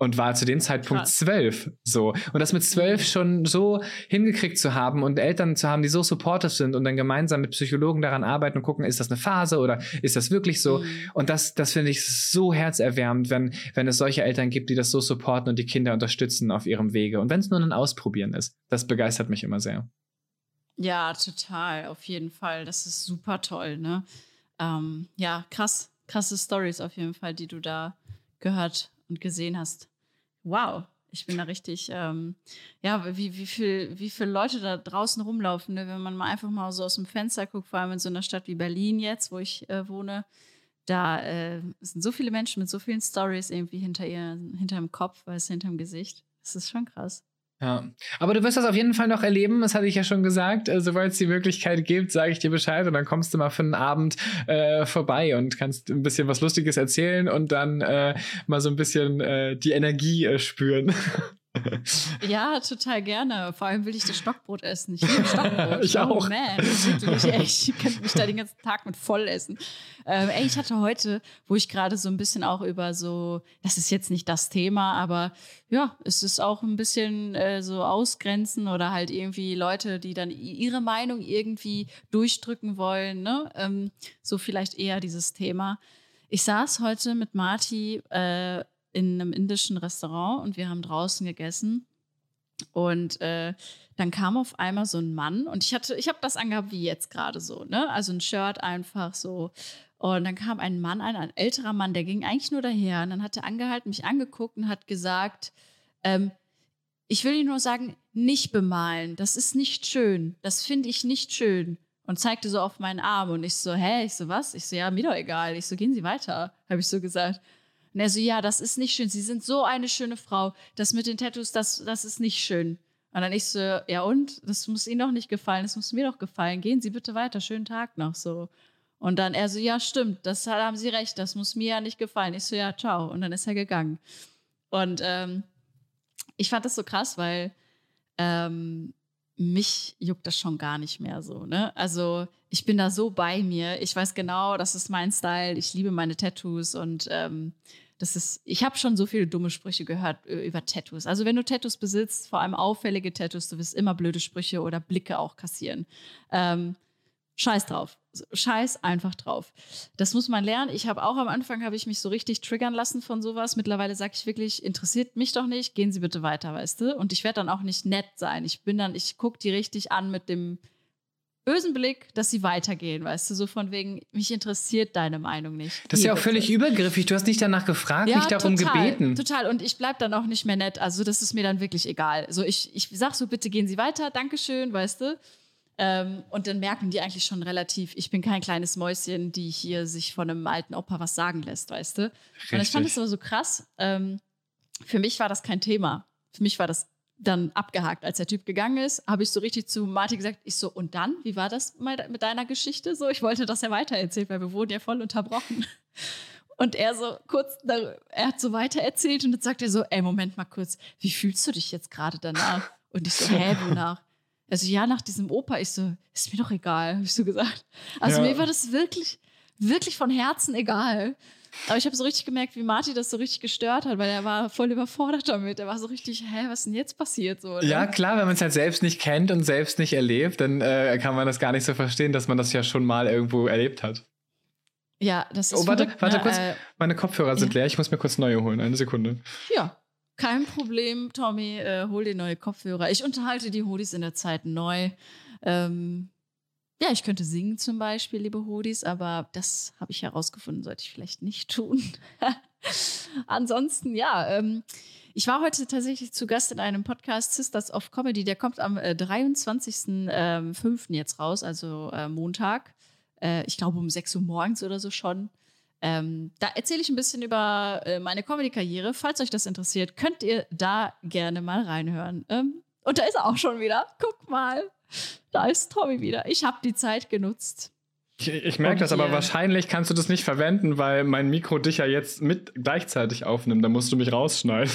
und war zu dem Zeitpunkt Krass. zwölf. So. Und das mit zwölf schon so hingekriegt zu haben und Eltern zu haben, die so supportive sind und dann gemeinsam mit Psychologen daran arbeiten und gucken, ist das eine Phase oder ist das wirklich so? Mhm. Und das, das finde ich so herzerwärmend, wenn, wenn es solche Eltern gibt, die das so supporten und die Kinder unterstützen auf ihrem Wege. Und wenn es nur ein Ausprobieren ist, das begeistert mich immer sehr. Ja, total, auf jeden Fall. Das ist super toll, ne? Ähm, ja, krass, krasse Stories auf jeden Fall, die du da gehört und gesehen hast wow, ich bin da richtig, ähm, ja, wie, wie, viel, wie viele Leute da draußen rumlaufen, ne? wenn man mal einfach mal so aus dem Fenster guckt, vor allem in so einer Stadt wie Berlin jetzt, wo ich äh, wohne, da äh, sind so viele Menschen mit so vielen Stories irgendwie hinter ihr, hinter dem Kopf, weißt du, hinter dem Gesicht. Das ist schon krass. Ja, aber du wirst das auf jeden Fall noch erleben, das hatte ich ja schon gesagt. Äh, Sobald es die Möglichkeit gibt, sage ich dir Bescheid und dann kommst du mal für einen Abend äh, vorbei und kannst ein bisschen was Lustiges erzählen und dann äh, mal so ein bisschen äh, die Energie äh, spüren. ja, total gerne. Vor allem will ich das Stockbrot essen. Ich liebe Stockbrot. ich auch. Oh man, wirklich, ey, ich könnte mich da den ganzen Tag mit voll essen. Ähm, ey, ich hatte heute, wo ich gerade so ein bisschen auch über so, das ist jetzt nicht das Thema, aber ja, es ist auch ein bisschen äh, so ausgrenzen oder halt irgendwie Leute, die dann ihre Meinung irgendwie durchdrücken wollen. Ne? Ähm, so vielleicht eher dieses Thema. Ich saß heute mit Marty äh, in einem indischen Restaurant und wir haben draußen gegessen. Und äh, dann kam auf einmal so ein Mann und ich hatte, ich habe das angehabt wie jetzt gerade so, ne? Also ein Shirt einfach so. Und dann kam ein Mann, ein, ein älterer Mann, der ging eigentlich nur daher. Und dann hat er angehalten, mich angeguckt und hat gesagt, ähm, ich will Ihnen nur sagen, nicht bemalen. Das ist nicht schön. Das finde ich nicht schön. Und zeigte so auf meinen Arm. Und ich so, hä? Ich so, was? Ich so, ja, mir doch egal. Ich so, gehen Sie weiter, habe ich so gesagt. Und er so, ja, das ist nicht schön. Sie sind so eine schöne Frau. Das mit den Tattoos, das, das ist nicht schön. Und dann ich so, ja und? Das muss Ihnen doch nicht gefallen. Das muss mir doch gefallen. Gehen Sie bitte weiter. Schönen Tag noch so. Und dann er so, ja, stimmt. Das haben Sie recht. Das muss mir ja nicht gefallen. Ich so, ja, ciao. Und dann ist er gegangen. Und ähm, ich fand das so krass, weil ähm, mich juckt das schon gar nicht mehr so. Ne? Also ich bin da so bei mir. Ich weiß genau, das ist mein Style. Ich liebe meine Tattoos und ähm, das ist, ich habe schon so viele dumme Sprüche gehört über Tattoos. Also wenn du Tattoos besitzt, vor allem auffällige Tattoos, du wirst immer blöde Sprüche oder Blicke auch kassieren. Ähm, Scheiß drauf. Scheiß einfach drauf. Das muss man lernen. Ich habe auch am Anfang habe ich mich so richtig triggern lassen von sowas. Mittlerweile sage ich wirklich, interessiert mich doch nicht, gehen Sie bitte weiter, weißt du? Und ich werde dann auch nicht nett sein. Ich bin dann, ich gucke die richtig an mit dem bösen Blick, dass sie weitergehen, weißt du, so von wegen, mich interessiert deine Meinung nicht. Das ist ja auch völlig übergriffig. Du hast nicht danach gefragt, ja, mich darum total, gebeten. Total. Und ich bleibe dann auch nicht mehr nett. Also das ist mir dann wirklich egal. So ich, ich sag so, bitte gehen Sie weiter, Dankeschön, weißt du. Ähm, und dann merken die eigentlich schon relativ, ich bin kein kleines Mäuschen, die hier sich von einem alten Opa was sagen lässt, weißt du? Richtig. Und ich fand das aber so krass. Ähm, für mich war das kein Thema. Für mich war das dann abgehakt. Als der Typ gegangen ist, habe ich so richtig zu Martin gesagt, ich so, und dann, wie war das mit deiner Geschichte so? Ich wollte, dass er weitererzählt, weil wir wurden ja voll unterbrochen. Und er so kurz, er hat so weitererzählt und dann sagt er so, ey, Moment mal kurz, wie fühlst du dich jetzt gerade danach? Und ich so, hä, wonach? Also ja, nach diesem Opa, ich so, ist mir doch egal, habe ich so gesagt. Also ja. mir war das wirklich, wirklich von Herzen egal. Aber ich habe so richtig gemerkt, wie Marty das so richtig gestört hat, weil er war voll überfordert damit. Er war so richtig, hä, was ist denn jetzt passiert? So, Ja, klar, wenn man es halt selbst nicht kennt und selbst nicht erlebt, dann äh, kann man das gar nicht so verstehen, dass man das ja schon mal irgendwo erlebt hat. Ja, das ist. Oh, warte, warte ne? kurz. Äh, Meine Kopfhörer sind ja. leer. Ich muss mir kurz neue holen. Eine Sekunde. Ja, kein Problem, Tommy. Äh, hol dir neue Kopfhörer. Ich unterhalte die Hodis in der Zeit neu. Ähm, ja, ich könnte singen zum Beispiel, liebe Hodis, aber das habe ich herausgefunden, sollte ich vielleicht nicht tun. Ansonsten, ja, ähm, ich war heute tatsächlich zu Gast in einem Podcast Sisters of Comedy. Der kommt am äh, 23.05. Ähm, jetzt raus, also äh, Montag. Äh, ich glaube um 6 Uhr morgens oder so schon. Ähm, da erzähle ich ein bisschen über äh, meine Comedy-Karriere. Falls euch das interessiert, könnt ihr da gerne mal reinhören. Ähm, und da ist er auch schon wieder. Guck mal, da ist Tommy wieder. Ich habe die Zeit genutzt. Ich, ich merke das, aber wahrscheinlich kannst du das nicht verwenden, weil mein Mikro dich ja jetzt mit gleichzeitig aufnimmt. Da musst du mich rausschneiden.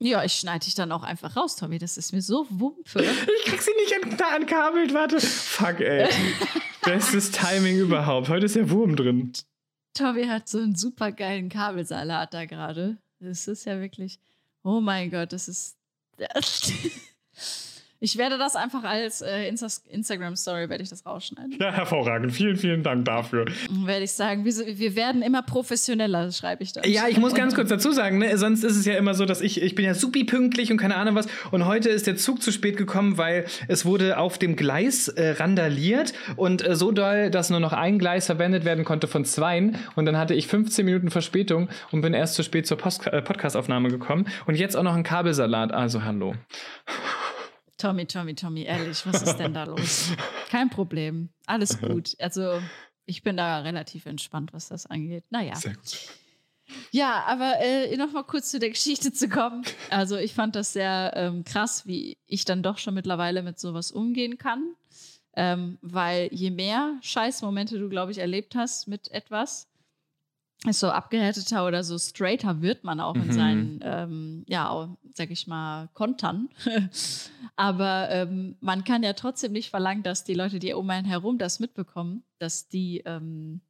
Ja, ich schneide dich dann auch einfach raus, Tommy. Das ist mir so wumpe. Ich krieg sie nicht ankabelt, warte. Fuck, ey. Bestes Timing überhaupt. Heute ist der Wurm drin. Tommy hat so einen super geilen Kabelsalat da gerade. Das ist ja wirklich. Oh mein Gott, das ist. Ich werde das einfach als äh, Insta Instagram-Story, werde ich das rausschneiden. Ja, hervorragend. Vielen, vielen Dank dafür. Werde ich sagen, wir, wir werden immer professioneller, schreibe ich da. Ja, ich muss ganz kurz dazu sagen, ne, sonst ist es ja immer so, dass ich, ich bin ja supi pünktlich und keine Ahnung was. Und heute ist der Zug zu spät gekommen, weil es wurde auf dem Gleis äh, randaliert und äh, so doll, dass nur noch ein Gleis verwendet werden konnte von zweien. Und dann hatte ich 15 Minuten Verspätung und bin erst zu spät zur Post äh, Podcast-Aufnahme gekommen. Und jetzt auch noch ein Kabelsalat. Also hallo. Tommy, Tommy, Tommy, ehrlich, was ist denn da los? Kein Problem. Alles gut. Also, ich bin da relativ entspannt, was das angeht. Naja. Sehr gut. Ja, aber äh, nochmal kurz zu der Geschichte zu kommen. Also, ich fand das sehr ähm, krass, wie ich dann doch schon mittlerweile mit sowas umgehen kann. Ähm, weil je mehr Scheißmomente du, glaube ich, erlebt hast mit etwas, so abgehärteter oder so straighter wird man auch mhm. in seinen, ähm, ja, sag ich mal, Kontern. Aber ähm, man kann ja trotzdem nicht verlangen, dass die Leute, die um einen herum das mitbekommen, dass die, ähm,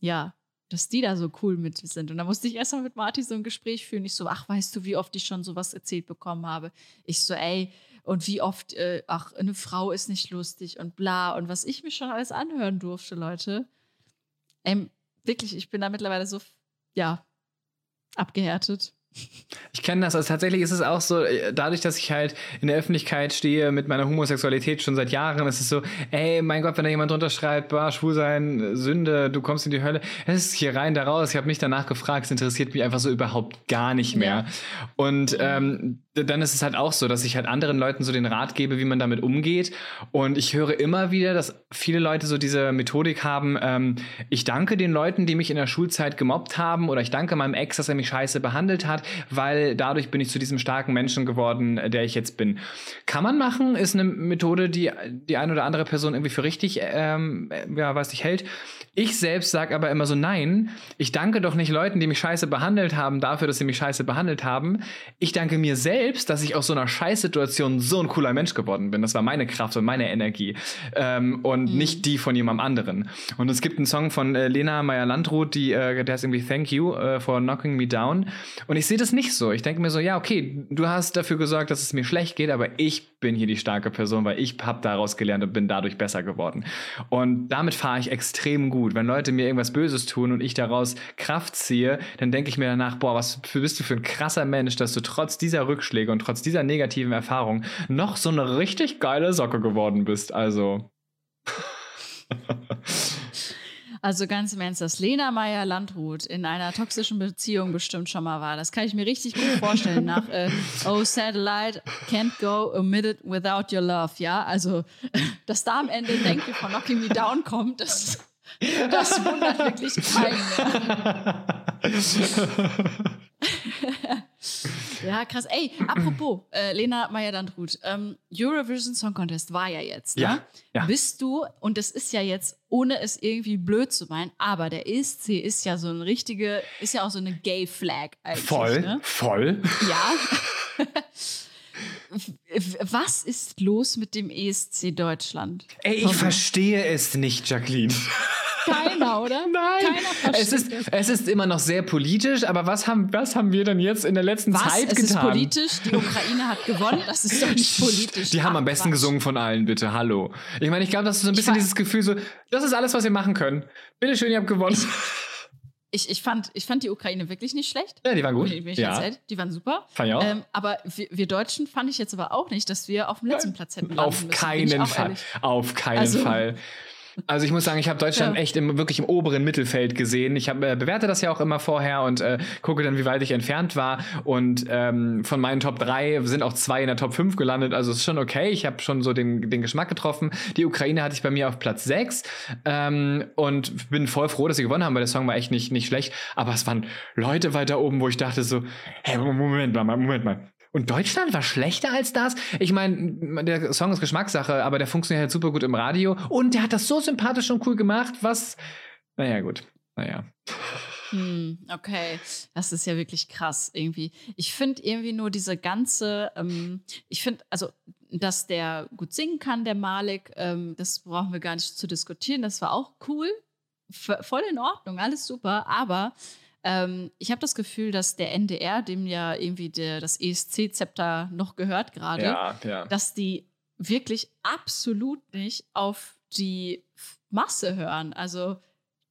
ja, dass die da so cool mit sind. Und da musste ich erstmal mit Marty so ein Gespräch führen. Ich so, ach, weißt du, wie oft ich schon sowas erzählt bekommen habe? Ich so, ey, und wie oft, äh, ach, eine Frau ist nicht lustig und bla. Und was ich mir schon alles anhören durfte, Leute. Ey, wirklich, ich bin da mittlerweile so, ja, abgehärtet. Ich kenne das. Also tatsächlich ist es auch so, äh, dadurch, dass ich halt in der Öffentlichkeit stehe mit meiner Homosexualität schon seit Jahren, ist es so, ey, mein Gott, wenn da jemand drunter schreibt, bah, schwul sein, Sünde, du kommst in die Hölle, es ist hier rein, da raus. Ich habe mich danach gefragt, es interessiert mich einfach so überhaupt gar nicht mehr. Ja. Und ähm, dann ist es halt auch so, dass ich halt anderen Leuten so den Rat gebe, wie man damit umgeht. Und ich höre immer wieder, dass viele Leute so diese Methodik haben, ähm, ich danke den Leuten, die mich in der Schulzeit gemobbt haben oder ich danke meinem Ex, dass er mich scheiße behandelt hat, weil dadurch bin ich zu diesem starken Menschen geworden, der ich jetzt bin. Kann man machen, ist eine Methode, die die eine oder andere Person irgendwie für richtig, ähm, ja, weiß nicht, hält. Ich selbst sage aber immer so, nein, ich danke doch nicht Leuten, die mich scheiße behandelt haben, dafür, dass sie mich scheiße behandelt haben. Ich danke mir selbst, dass ich aus so einer Scheißsituation so ein cooler Mensch geworden bin. Das war meine Kraft und meine Energie ähm, und mhm. nicht die von jemandem anderen. Und es gibt einen Song von äh, Lena Meyer-Landrut, die, äh, der ist irgendwie Thank You äh, for Knocking Me Down. Und ich sehe das nicht so. Ich denke mir so, ja, okay, du hast dafür gesorgt, dass es mir schlecht geht, aber ich bin hier die starke Person, weil ich habe daraus gelernt und bin dadurch besser geworden. Und damit fahre ich extrem gut. Wenn Leute mir irgendwas Böses tun und ich daraus Kraft ziehe, dann denke ich mir danach, boah, was bist du für ein krasser Mensch, dass du trotz dieser Rückschläge und trotz dieser negativen Erfahrung noch so eine richtig geile Socke geworden bist. Also. Also ganz im Ernst, dass Lena Meyer-Landrut in einer toxischen Beziehung bestimmt schon mal war. Das kann ich mir richtig gut vorstellen. Nach äh, Oh Satellite can't go a minute without your love. Ja, also dass da am Ende Denke von Knocking Me Down kommt, das das wundert wirklich keinen. ja, krass. Ey, apropos, äh, Lena Meyer-Landrut, ähm, Eurovision Song Contest war ja jetzt. Ne? Ja, ja. Bist du, und das ist ja jetzt, ohne es irgendwie blöd zu meinen, aber der ESC ist ja so eine richtige, ist ja auch so eine Gay-Flag eigentlich. Voll, ne? voll. Ja. Was ist los mit dem ESC Deutschland? Ey, ich verstehe es nicht, Jacqueline. Keiner, oder? Nein. Keiner es ist, es ist immer noch sehr politisch, aber was haben, was haben wir denn jetzt in der letzten was? Zeit getan? Es ist politisch, die Ukraine hat gewonnen, das ist doch nicht politisch. Die haben am besten gesungen von allen, bitte, hallo. Ich meine, ich glaube, das ist so ein bisschen dieses Gefühl so, das ist alles, was wir machen können. Bitteschön, ihr habt gewonnen. ich, ich, fand, ich fand die Ukraine wirklich nicht schlecht. Ja, die waren gut. Ich ja. ehrlich, die waren super. Fand ich auch. Ähm, aber wir, wir Deutschen fand ich jetzt aber auch nicht, dass wir auf dem letzten Platz hätten Auf müssen, ich keinen Fall. Auf keinen Also- Fall. Also ich muss sagen, ich habe Deutschland Ja. echt im, wirklich im oberen Mittelfeld gesehen. Ich hab, äh, bewerte das ja auch immer vorher und äh, gucke dann, wie weit ich entfernt war. Und ähm, von meinen Top 3 sind auch zwei in der Top 5 gelandet. Also es ist schon okay. Ich habe schon so den, den Geschmack getroffen. Die Ukraine hatte ich bei mir auf Platz 6 ähm, und bin voll froh, dass sie gewonnen haben, weil der Song war echt nicht, nicht schlecht. Aber es waren Leute weiter oben, wo ich dachte so, hey, Moment mal, Moment mal. Und Deutschland war schlechter als das? Ich meine, der Song ist Geschmackssache, aber der funktioniert halt super gut im Radio. Und der hat das so sympathisch und cool gemacht, was. Naja, gut. Naja. Hm, okay, das ist ja wirklich krass irgendwie. Ich finde irgendwie nur diese ganze, ähm, ich finde, also, dass der gut singen kann, der Malik, ähm, das brauchen wir gar nicht zu diskutieren. Das war auch cool, voll in Ordnung, alles super. Aber ähm, ich habe das Gefühl, dass der NDR, dem ja irgendwie der, das ESC-Zepter noch gehört gerade, ja. dass die wirklich absolut nicht auf die Masse hören. Also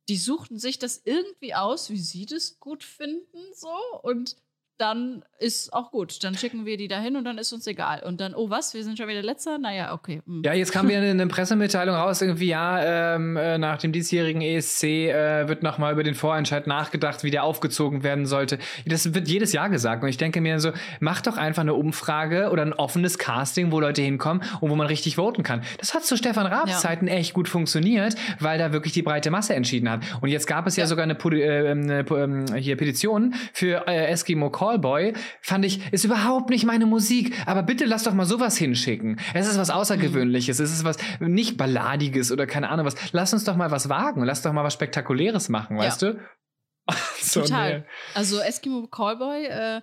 die suchten sich das irgendwie aus, wie sie das gut finden, so und dann ist auch gut. Dann schicken wir die dahin und dann ist uns egal. Und dann, oh was, wir sind schon wieder letzter? Naja, okay. hm. Ja, jetzt kam wieder eine, eine Pressemitteilung raus, irgendwie, ja, ähm, äh, nach dem diesjährigen ESC äh, wird nochmal über den Vorentscheid nachgedacht, wie der aufgezogen werden sollte. Das wird jedes Jahr gesagt. Und ich denke mir so, mach doch einfach eine Umfrage oder ein offenes Casting, wo Leute hinkommen und wo man richtig voten kann. Das hat zu Stefan Raabs Ja. Zeiten echt gut funktioniert, weil da wirklich die breite Masse entschieden hat. Und jetzt gab es ja, Ja. sogar eine, äh, eine ähm, hier Petition für äh, Eskimo Callboy. Fand ich, ist überhaupt nicht meine Musik. Aber bitte lass doch mal sowas hinschicken. Es ist was Außergewöhnliches. Es ist was nicht Balladiges oder keine Ahnung was. Lass uns doch mal was wagen. Lass doch mal was Spektakuläres machen, Ja. weißt du? So, Total. nee. Also Eskimo Callboy äh,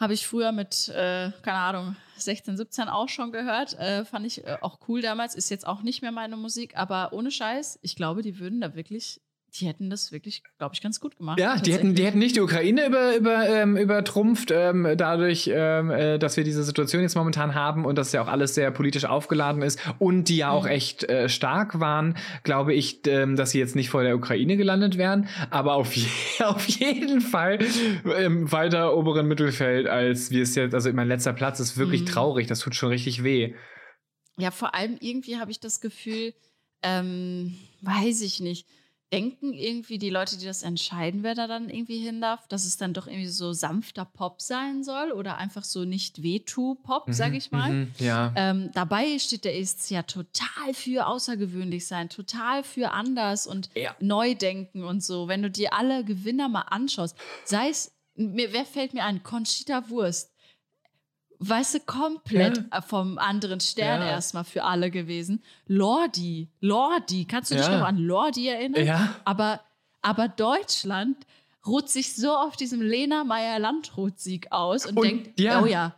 habe ich früher mit, äh, keine Ahnung, 16, 17 auch schon gehört. Äh, fand ich äh, auch cool damals. Ist jetzt auch nicht mehr meine Musik, aber ohne Scheiß, ich glaube, die würden da wirklich, die hätten das wirklich, glaube ich, ganz gut gemacht. Ja, die hätten, die hätten nicht die Ukraine über, über, ähm, übertrumpft, ähm, dadurch, ähm, äh, dass wir diese Situation jetzt momentan haben und dass ja auch alles sehr politisch aufgeladen ist und die ja auch Mhm. echt äh, stark waren, glaube ich, ähm, dass sie jetzt nicht vor der Ukraine gelandet wären, aber auf, je auf jeden Fall im weiter oberen Mittelfeld, als wir es jetzt, also mein letzter Platz ist wirklich Mhm. traurig, das tut schon richtig weh. Ja, vor allem irgendwie habe ich das Gefühl, ähm, weiß ich nicht, denken irgendwie die Leute, die das entscheiden, wer da dann irgendwie hin darf, dass es dann doch irgendwie so sanfter Pop sein soll oder einfach so nicht Wehtu-Pop, sag ich mal. Mhm, ja. Ähm, dabei steht der ESC ja total für außergewöhnlich sein, total für anders und Ja. neu denken und so. Wenn du dir alle Gewinner mal anschaust, sei es, mir, wer fällt mir ein? Conchita Wurst. Weißt du, komplett Ja. äh, vom anderen Stern Ja. erstmal für alle gewesen. Lordi, Lordi, kannst du dich Ja. noch an Lordi erinnern? Ja. Aber, aber Deutschland ruht sich so auf diesem Lena Meyer-Landrut-Sieg aus und, Und- denkt, ja. oh ja,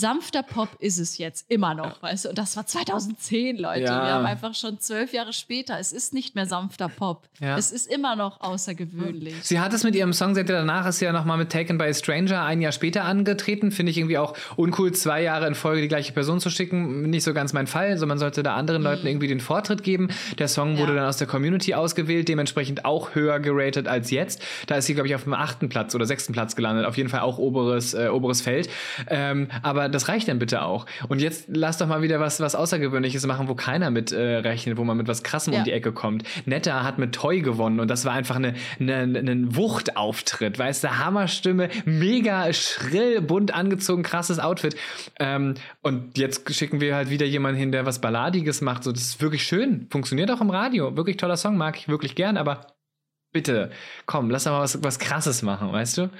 sanfter Pop ist es jetzt immer noch, weißt du? Und das war 2010, Leute. Ja. Wir haben einfach schon zwölf Jahre später. Es ist nicht mehr sanfter Pop. Ja. Es ist immer noch außergewöhnlich. Sie hat es mit ihrem Song, seit danach ist sie ja nochmal mit Taken by a Stranger ein Jahr später angetreten. Finde ich irgendwie auch uncool, zwei Jahre in Folge die gleiche Person zu schicken. Nicht so ganz mein Fall. Also man sollte da anderen Leuten irgendwie den Vortritt geben. Der Song wurde Ja. dann aus der Community ausgewählt, dementsprechend auch höher geratet als jetzt. Da ist sie, glaube ich, auf dem achten Platz oder sechsten Platz gelandet. Auf jeden Fall auch oberes, äh, oberes Feld. Ähm, aber das reicht dann bitte auch. Und jetzt lass doch mal wieder was, was Außergewöhnliches machen, wo keiner mit äh, rechnet, wo man mit was Krassem Ja. um die Ecke kommt. Netta hat mit Toy gewonnen und das war einfach eine, eine, eine Wuchtauftritt, weißt du, Hammerstimme, mega schrill, bunt angezogen, krasses Outfit. Ähm, und jetzt schicken wir halt wieder jemanden hin, der was Balladiges macht. So, das ist wirklich schön. Funktioniert auch im Radio. Wirklich toller Song, mag ich wirklich gern, aber bitte, komm, lass doch mal was, was Krasses machen, weißt du?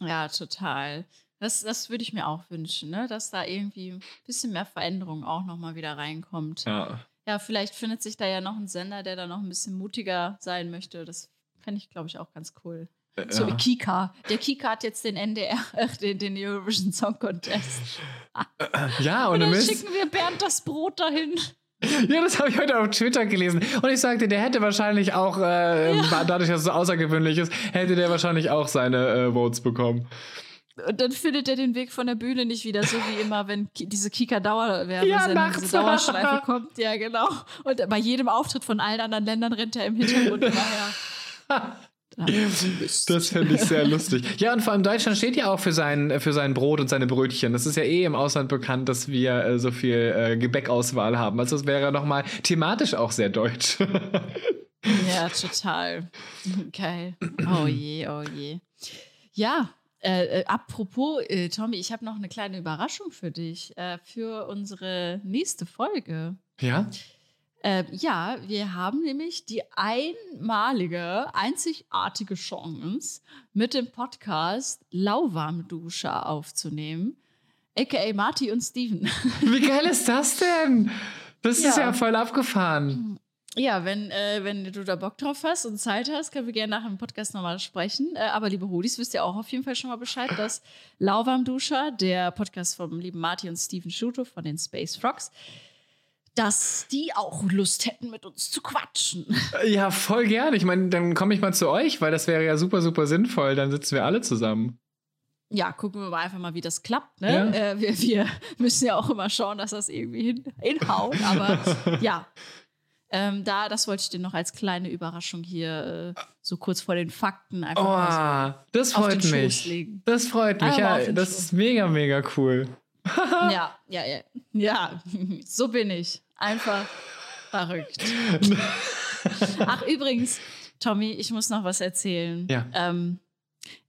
Ja, total. Das, das würde ich mir auch wünschen, ne? dass da irgendwie ein bisschen mehr Veränderung auch nochmal wieder reinkommt. Ja. Ja, vielleicht findet sich da ja noch ein Sender, der da noch ein bisschen mutiger sein möchte. Das fände ich, glaube ich, auch ganz cool. So wie ja. Kika. Der Kika hat jetzt den NDR, äh, den, den Eurovision Song Contest. ja, Und und dann schicken wir Bernd das Brot dahin. Ja, das habe ich heute auf Twitter gelesen. Und ich sagte, der hätte wahrscheinlich auch, äh, dadurch, dass es so außergewöhnlich ist, hätte der wahrscheinlich auch seine äh, Votes bekommen. Und dann findet er den Weg von der Bühne nicht wieder, so wie immer, wenn diese Kika-Dauerwerbesendung, Ja, nachts. diese Dauerschleife kommt. Ja, genau. Und bei jedem Auftritt von allen anderen Ländern rennt er im Hintergrund immer her. Das fände ich sehr lustig. Ja, und vor allem Deutschland steht ja auch für sein, für sein Brot und seine Brötchen. Das ist ja eh im Ausland bekannt, dass wir äh, so viel äh, Gebäckauswahl haben. Also es wäre nochmal thematisch auch sehr deutsch. ja, total. Geil. Oh je, oh je. Ja, äh, äh, apropos, äh, Tommy, ich habe noch eine kleine Überraschung für dich, äh, für unsere nächste Folge. Ja? Äh, ja, wir haben nämlich die einmalige, einzigartige Chance, mit dem Podcast Lauwarmduscher aufzunehmen, aka Marty und Steven. Wie geil ist das denn? Das ja. ist ja voll abgefahren. Ja, wenn, äh, wenn du da Bock drauf hast und Zeit hast, können wir gerne nach dem Podcast nochmal sprechen. Äh, aber liebe Hoodies, wisst ihr auch auf jeden Fall schon mal Bescheid, dass Lauwarmduscher, der Podcast vom lieben Marty und Steven Schuto von den Space Frogs, dass die auch Lust hätten, mit uns zu quatschen. Ja, voll gerne. Ich meine, dann komme ich mal zu euch, weil das wäre ja super, super sinnvoll. Dann sitzen wir alle zusammen. Ja, gucken wir mal einfach mal, wie das klappt. Ne? Ja. Äh, wir, wir, müssen ja auch immer schauen, dass das irgendwie hin, hinhaut. Aber ja, ähm, da, das wollte ich dir noch als kleine Überraschung hier äh, so kurz vor den Fakten einfach oh, mal so das freut mich. Das freut mich, ja. Das Schoß. ist mega, mega cool ja, ja, ja. Ja, so bin ich. Einfach verrückt. Ach, übrigens, Tommy, ich muss noch was erzählen. Ja. Ähm,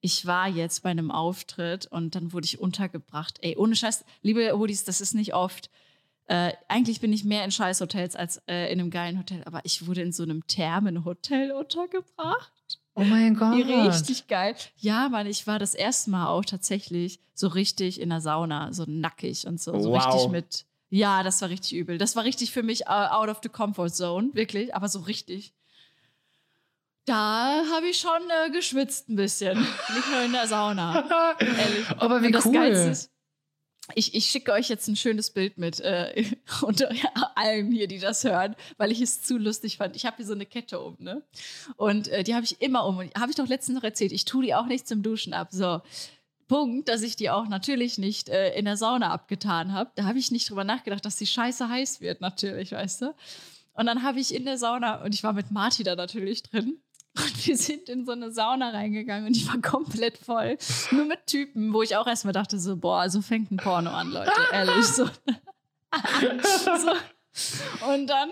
ich war jetzt bei einem Auftritt und dann wurde ich untergebracht. Ey, ohne Scheiß, liebe Hoodies, das ist nicht oft. Äh, eigentlich bin ich mehr in Scheißhotels als äh, in einem geilen Hotel, aber ich wurde in so einem Thermenhotel untergebracht. Oh mein Gott. Richtig geil. Ja, Mann, ich war das erste Mal auch tatsächlich so richtig in der Sauna, so nackig und so, so wow. richtig mit. Ja, das war richtig übel. Das war richtig für mich out of the comfort zone, wirklich, aber so richtig. Da habe ich schon äh, geschwitzt ein bisschen. Nicht nur in der Sauna. Ehrlich. Aber wie cool. Ist, ich, ich schicke euch jetzt ein schönes Bild mit äh, unter allen hier, die das hören, weil ich es zu lustig fand. Ich habe hier so eine Kette um, ne? Und äh, die habe ich immer um. Habe ich doch letztens noch erzählt. Ich tue die auch nicht zum Duschen ab. So. Punkt, dass ich die auch natürlich nicht äh, in der Sauna abgetan habe. Da habe ich nicht drüber nachgedacht, dass die scheiße heiß wird, natürlich, weißt du? Und dann habe ich in der Sauna, und ich war mit Marty da natürlich drin, und wir sind in so eine Sauna reingegangen und ich war komplett voll. Nur mit Typen, wo ich auch erstmal dachte, so, boah, so fängt ein Porno an, Leute. Ehrlich, so. so. Und dann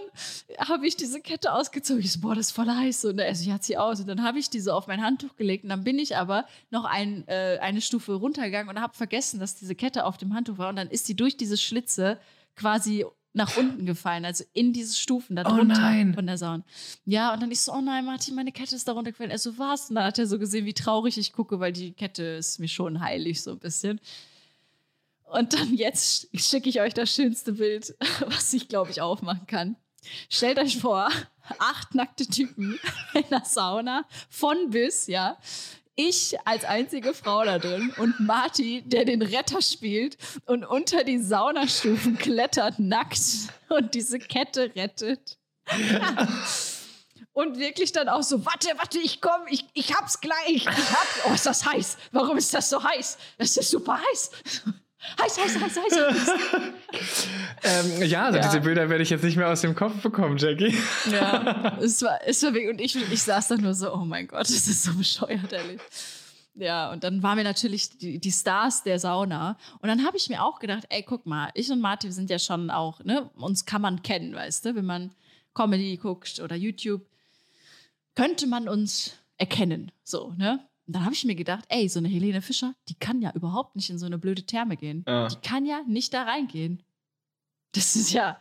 habe ich diese Kette ausgezogen. Ich so, boah, das ist voll heiß. Und er so, ja, zieh aus. Und dann habe ich diese auf mein Handtuch gelegt. Und dann bin ich aber noch ein, äh, eine Stufe runtergegangen und habe vergessen, dass diese Kette auf dem Handtuch war. Und dann ist sie durch diese Schlitze quasi nach unten gefallen, also in diese Stufen da oh drunter oh von der Sauna. Ja, und dann ich so, oh nein, Martin, meine Kette ist da runtergefallen. Er so, was? Und dann hat er so gesehen, wie traurig ich gucke, weil die Kette ist mir schon heilig, so ein bisschen. Und dann jetzt schicke ich euch das schönste Bild, was ich, glaube ich, aufmachen kann. Stellt euch vor, acht nackte Typen in der Sauna, von bis, ja, ich als einzige Frau da drin und Marty, der den Retter spielt und unter die Saunastufen klettert, nackt und diese Kette rettet. und wirklich dann auch so, warte, warte, ich komme, ich, ich hab's gleich, ich hab's. Oh, ist das heiß? Warum ist das so heiß? Das ist super heiß. Heiß, heiß, heiß, heiß. heiß. ähm, ja, also ja. diese Bilder werde ich jetzt nicht mehr aus dem Kopf bekommen, Jackie. ja, es war, es war und ich, ich saß da nur so, oh mein Gott, das ist so bescheuert, ehrlich. Ja, und dann waren wir natürlich die, die Stars der Sauna. Und dann habe ich mir auch gedacht, ey, guck mal, ich und Martin sind ja schon auch, ne, uns kann man kennen, weißt du, wenn man Comedy guckt oder YouTube, könnte man uns erkennen, so, ne? Und dann habe ich mir gedacht, ey, so eine Helene Fischer, die kann ja überhaupt nicht in so eine blöde Therme gehen. Ja. Die kann ja nicht da reingehen. Das ist ja,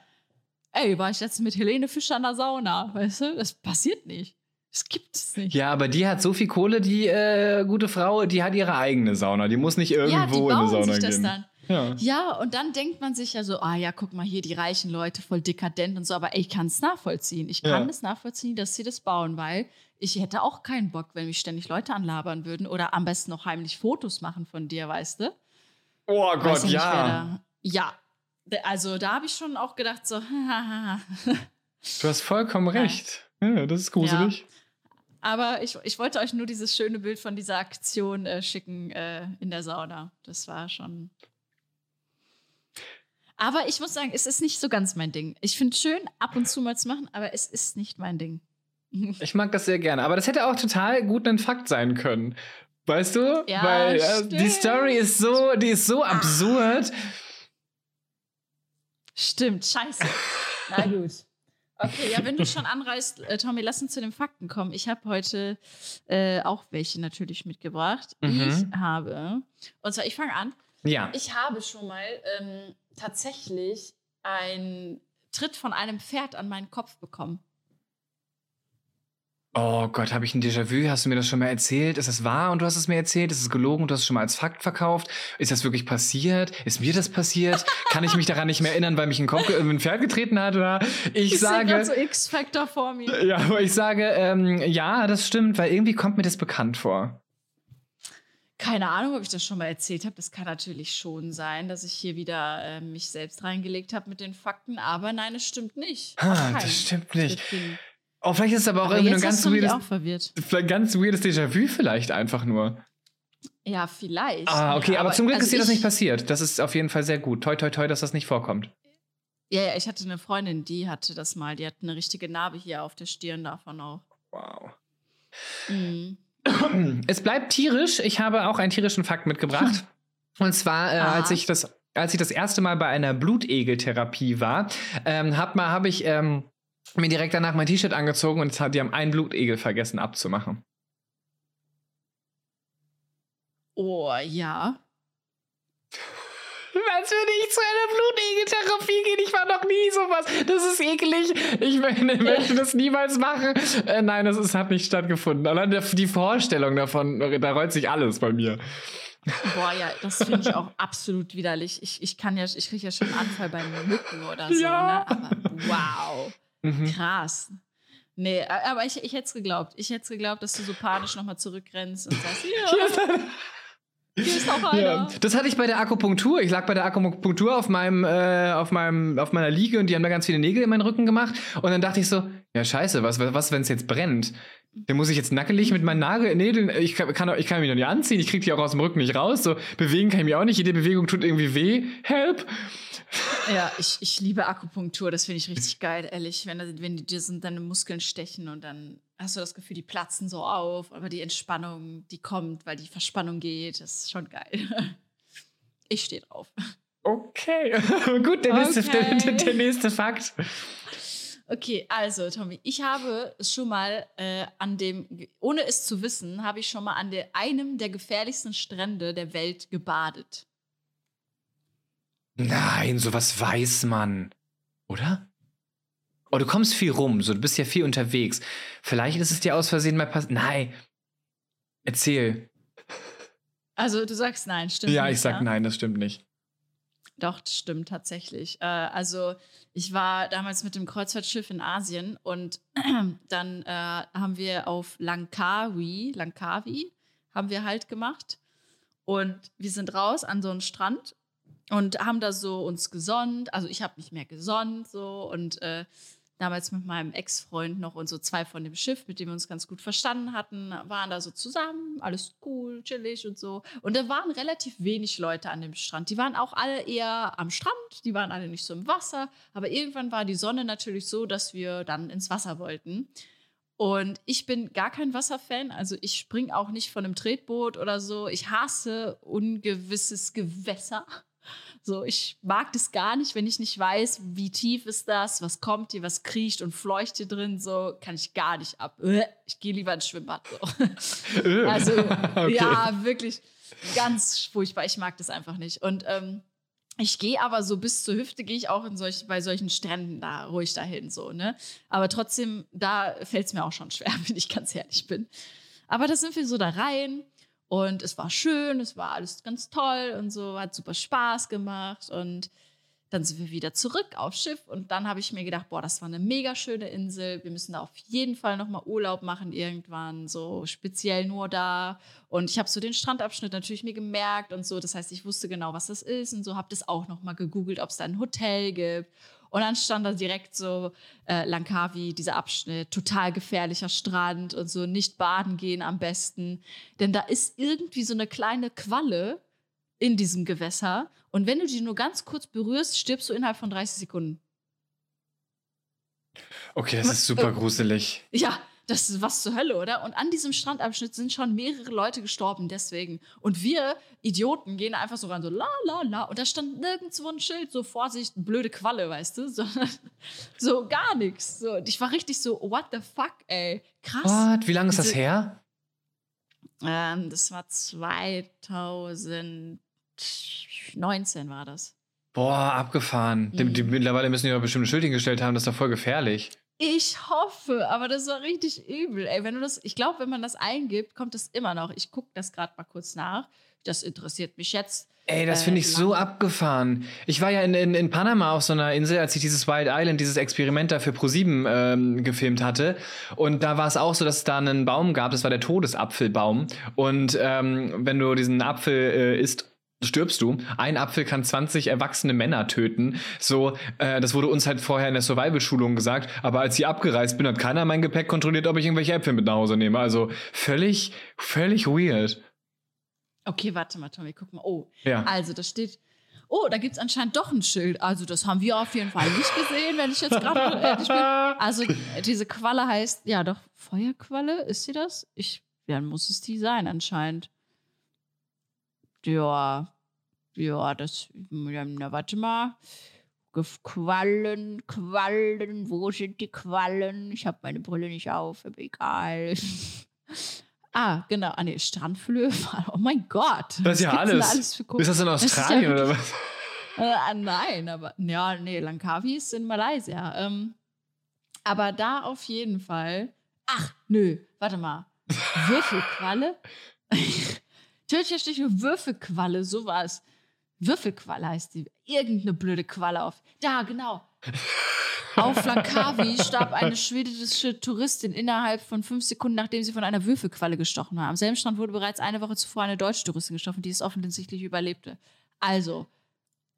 ey, war ich jetzt mit Helene Fischer in der Sauna, weißt du? Das passiert nicht. Das gibt es nicht. Ja, aber die hat so viel Kohle, die äh, gute Frau, die hat ihre eigene Sauna. Die muss nicht irgendwo ja, die in eine Sauna sich das gehen. Dann. Ja. ja, und dann denkt man sich ja so, ah ja, guck mal hier, die reichen Leute, voll dekadent und so, aber ey, ich kann es nachvollziehen. Ich kann es ja. nachvollziehen, dass sie das bauen, weil ich hätte auch keinen Bock, wenn mich ständig Leute anlabern würden oder am besten noch heimlich Fotos machen von dir, weißt du? Oh Gott, nicht, ja. Ja, also da habe ich schon auch gedacht, so, Du hast vollkommen recht. Ja, das ist gruselig. Ja. Aber ich, ich wollte euch nur dieses schöne Bild von dieser Aktion äh, schicken äh, in der Sauna. Das war schon. Aber ich muss sagen, es ist nicht so ganz mein Ding. Ich finde es schön, ab und zu mal zu machen, aber es ist nicht mein Ding. Ich mag das sehr gerne. Aber das hätte auch total gut ein Fakt sein können. Weißt du? Ja, Weil äh, die. Story ist so, die ist so absurd. Stimmt, scheiße. Na gut. Okay, ja, wenn du schon anreißt, äh, Tommy, lass uns zu den Fakten kommen. Ich habe heute äh, auch welche natürlich mitgebracht. Mhm. Ich habe, und zwar, ich fange an. Ja. Ich habe schon mal ähm, tatsächlich einen Tritt von einem Pferd an meinen Kopf bekommen. Oh Gott, habe ich ein Déjà-vu? Hast du mir das schon mal erzählt? Ist das wahr und du hast es mir erzählt? Ist es gelogen und du hast es schon mal als Fakt verkauft? Ist das wirklich passiert? Ist mir das passiert? Kann ich mich daran nicht mehr erinnern, weil mich ein, Kopf, äh, ein Pferd getreten hat? Oder ich, Ich sage. so X-Factor vor mir. ja, aber ich sage, ähm, ja, das stimmt, weil irgendwie kommt mir das bekannt vor. Keine Ahnung, ob ich das schon mal erzählt habe. Das kann natürlich schon sein, dass ich hier wieder äh, mich selbst reingelegt habe mit den Fakten. Aber nein, es stimmt nicht. Ah, keinen das stimmt nicht. Oh, vielleicht ist es aber auch Aber irgendwie ein ganz weirdes, auch verwirrt. ganz weirdes Déjà-vu vielleicht einfach nur. Ja, vielleicht. Ah, okay, ja, aber, zum Glück also ist dir das ich- nicht passiert. Das ist auf jeden Fall sehr gut. Toi, toi, toi, dass das nicht vorkommt. Ja, ja, ich hatte eine Freundin, die hatte das mal. Die hat eine richtige Narbe hier auf der Stirn davon auch. Wow. Mhm. Es bleibt tierisch. Ich habe auch einen tierischen Fakt mitgebracht. Und zwar, äh, als ich das, als ich das erste Mal bei einer Blutegeltherapie war, ähm, hab mal, habe ich ähm, mir direkt danach mein T-Shirt angezogen und es hat, die haben einen Blutegel vergessen abzumachen. Oh, ja. Was würde ich zu einer Blutegeltherapie gehen? Ich war noch nie sowas. Das ist eklig. Ich mö- möchte das niemals machen. Äh, nein, das ist, hat nicht stattgefunden. Allein die Vorstellung davon, da rollt sich alles bei mir. Boah, ja, das finde ich auch absolut widerlich. Ich, ich kann ja, ich kriege ja schon einen Anfall beim Mücken oder so, Ja. ne? Aber wow. Mhm. Krass. Nee, aber ich, ich hätte es geglaubt. Ich hätte es geglaubt, dass du so panisch nochmal zurückrennst und sagst, ja, hier ist noch einer. Ja, das hatte ich bei der Akupunktur. Ich lag bei der Akupunktur auf meinem, äh, auf meinem, auf meiner Liege und die haben da ganz viele Nägel in meinen Rücken gemacht. Und dann dachte ich so, ja scheiße, was, was, wenn es jetzt brennt? Dann muss ich jetzt nackelig mit meinen Nagel, Nägeln, ich kann, kann, ich kann mich noch nicht anziehen, ich krieg die auch aus dem Rücken nicht raus. So bewegen kann ich mich auch nicht. Jede Bewegung tut irgendwie weh. Help! Ja, ich, ich liebe Akupunktur, das finde ich richtig geil, ehrlich. Wenn, wenn die dir sind, deine Muskeln stechen und dann hast du das Gefühl, die platzen so auf, aber die Entspannung, die kommt, weil die Verspannung geht, das ist schon geil. Ich stehe drauf. Okay, gut, der nächste, Okay. der, der nächste Fakt. Okay, also Tommy, ich habe es schon mal äh, an dem, ohne es zu wissen, habe ich schon mal an der, einem der gefährlichsten Strände der Welt gebadet. Nein, sowas weiß man. Oder? Oh, du kommst viel rum, so du bist ja viel unterwegs. Vielleicht ist es dir aus Versehen mal passiert. Nein. Erzähl. Also du sagst nein, stimmt ja, nicht, ich sag ja? nein, das stimmt nicht. Doch, das stimmt tatsächlich. Äh, also ich war damals mit dem Kreuzfahrtschiff in Asien und dann äh, haben wir auf Langkawi, Langkawi, haben wir halt gemacht. Und wir sind raus an so einen Strand und haben da so uns gesonnt. Also ich habe mich mehr gesonnt so und äh, damals mit meinem Ex-Freund noch und so zwei von dem Schiff, mit dem wir uns ganz gut verstanden hatten, waren da so zusammen, alles cool, chillig und so. Und da waren relativ wenig Leute an dem Strand. Die waren auch alle eher am Strand, die waren alle nicht so im Wasser. Aber irgendwann war die Sonne natürlich so, dass wir dann ins Wasser wollten. Und ich bin gar kein Wasserfan, also ich spring auch nicht von einem Tretboot oder so. Ich hasse ungewisses Gewässer. So, ich mag das gar nicht, wenn ich nicht weiß, wie tief ist das, was kommt hier, was kriecht und fleucht hier drin, so kann ich gar nicht ab. Äh, Ich gehe lieber ins Schwimmbad. So. Äh. Also, Okay. ja, wirklich ganz furchtbar. Ich mag das einfach nicht. Und ähm, ich gehe aber so bis zur Hüfte, gehe ich auch in solch, bei solchen Stränden da ruhig dahin, so, ne? Aber trotzdem, da fällt es mir auch schon schwer, wenn ich ganz ehrlich bin. Aber da sind wir so da rein und es war schön, es war alles ganz toll und so, hat super Spaß gemacht und dann sind wir wieder zurück aufs Schiff und dann habe ich mir gedacht, boah, das war eine mega schöne Insel. Wir müssen da auf jeden Fall nochmal Urlaub machen irgendwann, so speziell nur da. Und ich habe so den Strandabschnitt natürlich mir gemerkt und so. Das heißt, ich wusste genau, was das ist und so. Habe das auch nochmal gegoogelt, ob es da ein Hotel gibt. Und dann stand da direkt so äh, Langkawi, dieser Abschnitt, total gefährlicher Strand und so, nicht baden gehen am besten. Denn da ist irgendwie so eine kleine Qualle in diesem Gewässer. Und wenn du die nur ganz kurz berührst, stirbst du innerhalb von 30 Sekunden. Okay, das ist super gruselig. Ja, das ist was zur Hölle, oder? Und an diesem Strandabschnitt sind schon mehrere Leute gestorben deswegen. Und wir Idioten gehen einfach so ran, so la la la. Und da stand nirgendwo ein Schild, so Vorsicht, blöde Qualle, weißt du? Sondern so gar nichts. So, und ich war richtig so, what the fuck, ey. Krass. What? Wie lange ist das her? Ähm, das war 2019 war das. Boah, abgefahren. Die, Mhm. die, mittlerweile müssen die doch bestimmt ein Schild hingestellt haben, das ist doch voll gefährlich. Ich hoffe, aber das war richtig übel. Ey, wenn du das, ich glaube, wenn man das eingibt, kommt es immer noch. Ich gucke das gerade mal kurz nach. Das interessiert mich jetzt. Ey, das Äh, finde ich so lang- abgefahren. Ich war ja in, in, in Panama auf so einer Insel, als ich dieses Wild Island, dieses Experiment da für ProSieben ähm, gefilmt hatte. Und da war es auch so, dass es da einen Baum gab, das war der Todesapfelbaum. Und ähm, wenn du diesen Apfel äh, isst, stirbst du. Ein Apfel kann 20 erwachsene Männer töten. So, äh, das wurde uns halt vorher in der Survival-Schulung gesagt. Aber als ich abgereist bin, hat keiner mein Gepäck kontrolliert, ob ich irgendwelche Äpfel mit nach Hause nehme. Also völlig, völlig weird. Okay, warte mal, Tommy, guck mal. Oh, Ja. also da steht. Oh, da gibt es anscheinend doch ein Schild. Also, das haben wir auf jeden Fall nicht gesehen, wenn ich jetzt gerade ehrlich bin. Also, diese Qualle heißt, ja, doch, Feuerqualle, ist sie das? Ich, dann muss es die sein, anscheinend. Ja, ja, das, ja, na, warte mal. Quallen, Quallen, wo sind die Quallen? Ich habe meine Brille nicht auf, aber egal. ah, genau, ah, nee, Strandflöhe. Oh mein Gott. Das ist ja alles. für Ko- Ist das in ist ja Australien oder was? äh, nein, aber ja, nee, Langkawi ist in Malaysia. Ähm, aber da auf jeden Fall. Ach, nö, warte mal. Würfelqualle? Tödlicher Stich nur Würfelqualle, sowas. Würfelqualle heißt die. Irgendeine blöde Qualle auf. Da, genau. Auf Langkawi starb eine schwedische Touristin innerhalb von fünf Sekunden, nachdem sie von einer Würfelqualle gestochen war. Am selben Strand wurde bereits eine Woche zuvor eine deutsche Touristin gestochen, die es offensichtlich überlebte. Also,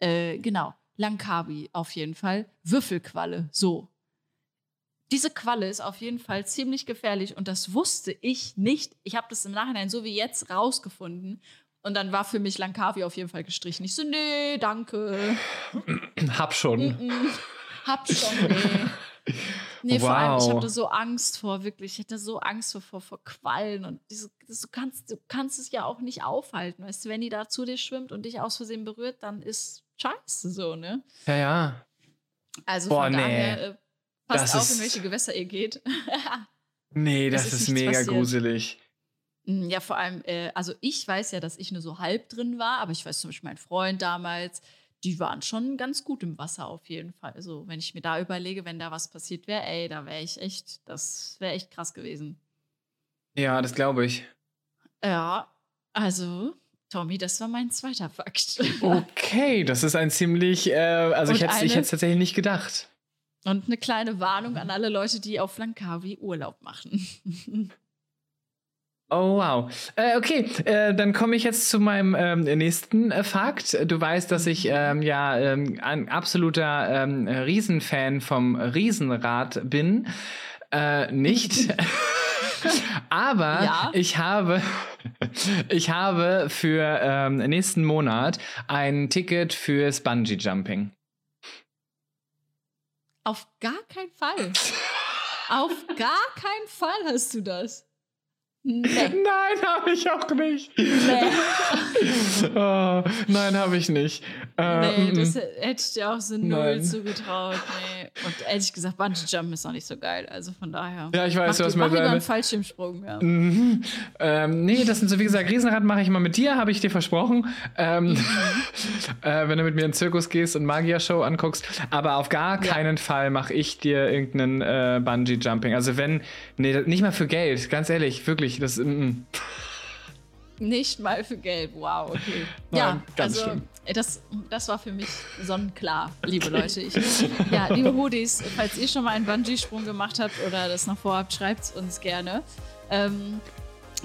äh, genau, Langkawi auf jeden Fall. Würfelqualle, so. Diese Qualle ist auf jeden Fall ziemlich gefährlich und das wusste ich nicht. Ich habe das im Nachhinein so wie jetzt rausgefunden. Und dann war für mich Langkawi auf jeden Fall gestrichen. Ich so, nee, danke. Hab schon. Mm, hab schon, nee. Nee, vor allem, ich Wow. hatte so Angst vor, wirklich, ich hatte so Angst vor, vor, vor Quallen und diese, das, du, kannst, du kannst es ja auch nicht aufhalten, weißt du, wenn die da zu dir schwimmt und dich aus Versehen berührt, dann ist scheiße so, ne? Ja, ja. Also Boah, von nee. daher, äh, passt Das auf, ist- in welche Gewässer ihr geht. Nee, Es das ist ist, mega passiert. gruselig. Mm, Ja, vor allem, äh, also ich weiß ja, dass ich nur so halb drin war, aber ich weiß zum Beispiel, mein Freund damals, die waren schon ganz gut im Wasser auf jeden Fall. Also, wenn ich mir da überlege, wenn da was passiert wäre, ey, da wäre ich echt, das wäre echt krass gewesen. Ja, das glaube ich. Ja, also, Tommy, das war mein zweiter Fakt. Okay, das ist ein ziemlich, äh, also ich Und hätte es tatsächlich nicht gedacht. Und eine kleine Warnung an alle Leute, die auf Langkawi Urlaub machen. Oh, wow. Äh, okay, äh, dann komme ich jetzt zu meinem ähm, nächsten äh, Fakt. Du weißt, dass ich ähm, ja ähm, ein absoluter ähm, Riesenfan vom Riesenrad bin. Äh, nicht. Aber Ja. ich habe, ich habe für ähm, nächsten Monat ein Ticket fürs Bungee Jumping. Auf gar keinen Fall. auf gar keinen Fall hast du das. Nee. Nein, habe ich auch nicht. Nee. oh, nein, habe ich nicht. Äh, Nee, das hätte ich dir auch so null zugetraut. Nee. Und ehrlich gesagt, Bungee Jumpen ist auch nicht so geil. Also von daher. Ja, ich weiß, mach, du hast lieber deine- einen Fallschirmsprung. Ja. Mhm. Ähm, nee, das sind so, wie gesagt, Riesenrad mache ich mal mit dir, habe ich dir versprochen. Ähm, äh, wenn du mit mir in den Zirkus gehst und Magier-Show anguckst. Aber auf gar Ja. keinen Fall mache ich dir irgendeinen äh, Bungee-Jumping. Also wenn, nee, nicht mal für Geld, ganz ehrlich, wirklich. Das, mm, Nicht mal für Geld. Wow, okay. Nein, ja, ganz also schlimm. das, das war für mich sonnenklar, liebe Leute. Ich, ja, liebe Hoodies, falls ihr schon mal einen Bungee-Sprung gemacht habt oder das noch vorhabt, schreibt es uns gerne. Ähm,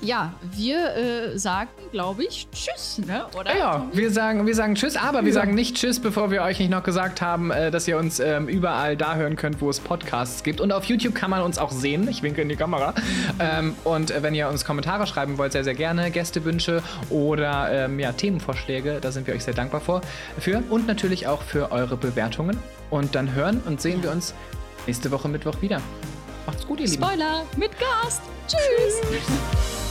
ja, wir äh, sagen, glaube ich, Tschüss, ne? Oder? Ja, Tommy? wir sagen, wir sagen Tschüss, aber wir sagen nicht Tschüss, bevor wir euch nicht noch gesagt haben, äh, dass ihr uns ähm, überall da hören könnt, wo es Podcasts gibt. Und auf YouTube kann man uns auch sehen. Ich winke in die Kamera. Ähm, und äh, wenn ihr uns Kommentare schreiben wollt, sehr, sehr gerne. Gästewünsche oder ähm, ja, Themenvorschläge, da sind wir euch sehr dankbar vor, für. Und natürlich auch für eure Bewertungen. Und dann hören und sehen wir uns nächste Woche Mittwoch wieder. Macht's gut, ihr Lieben. Spoiler mit Gast. Tschüss.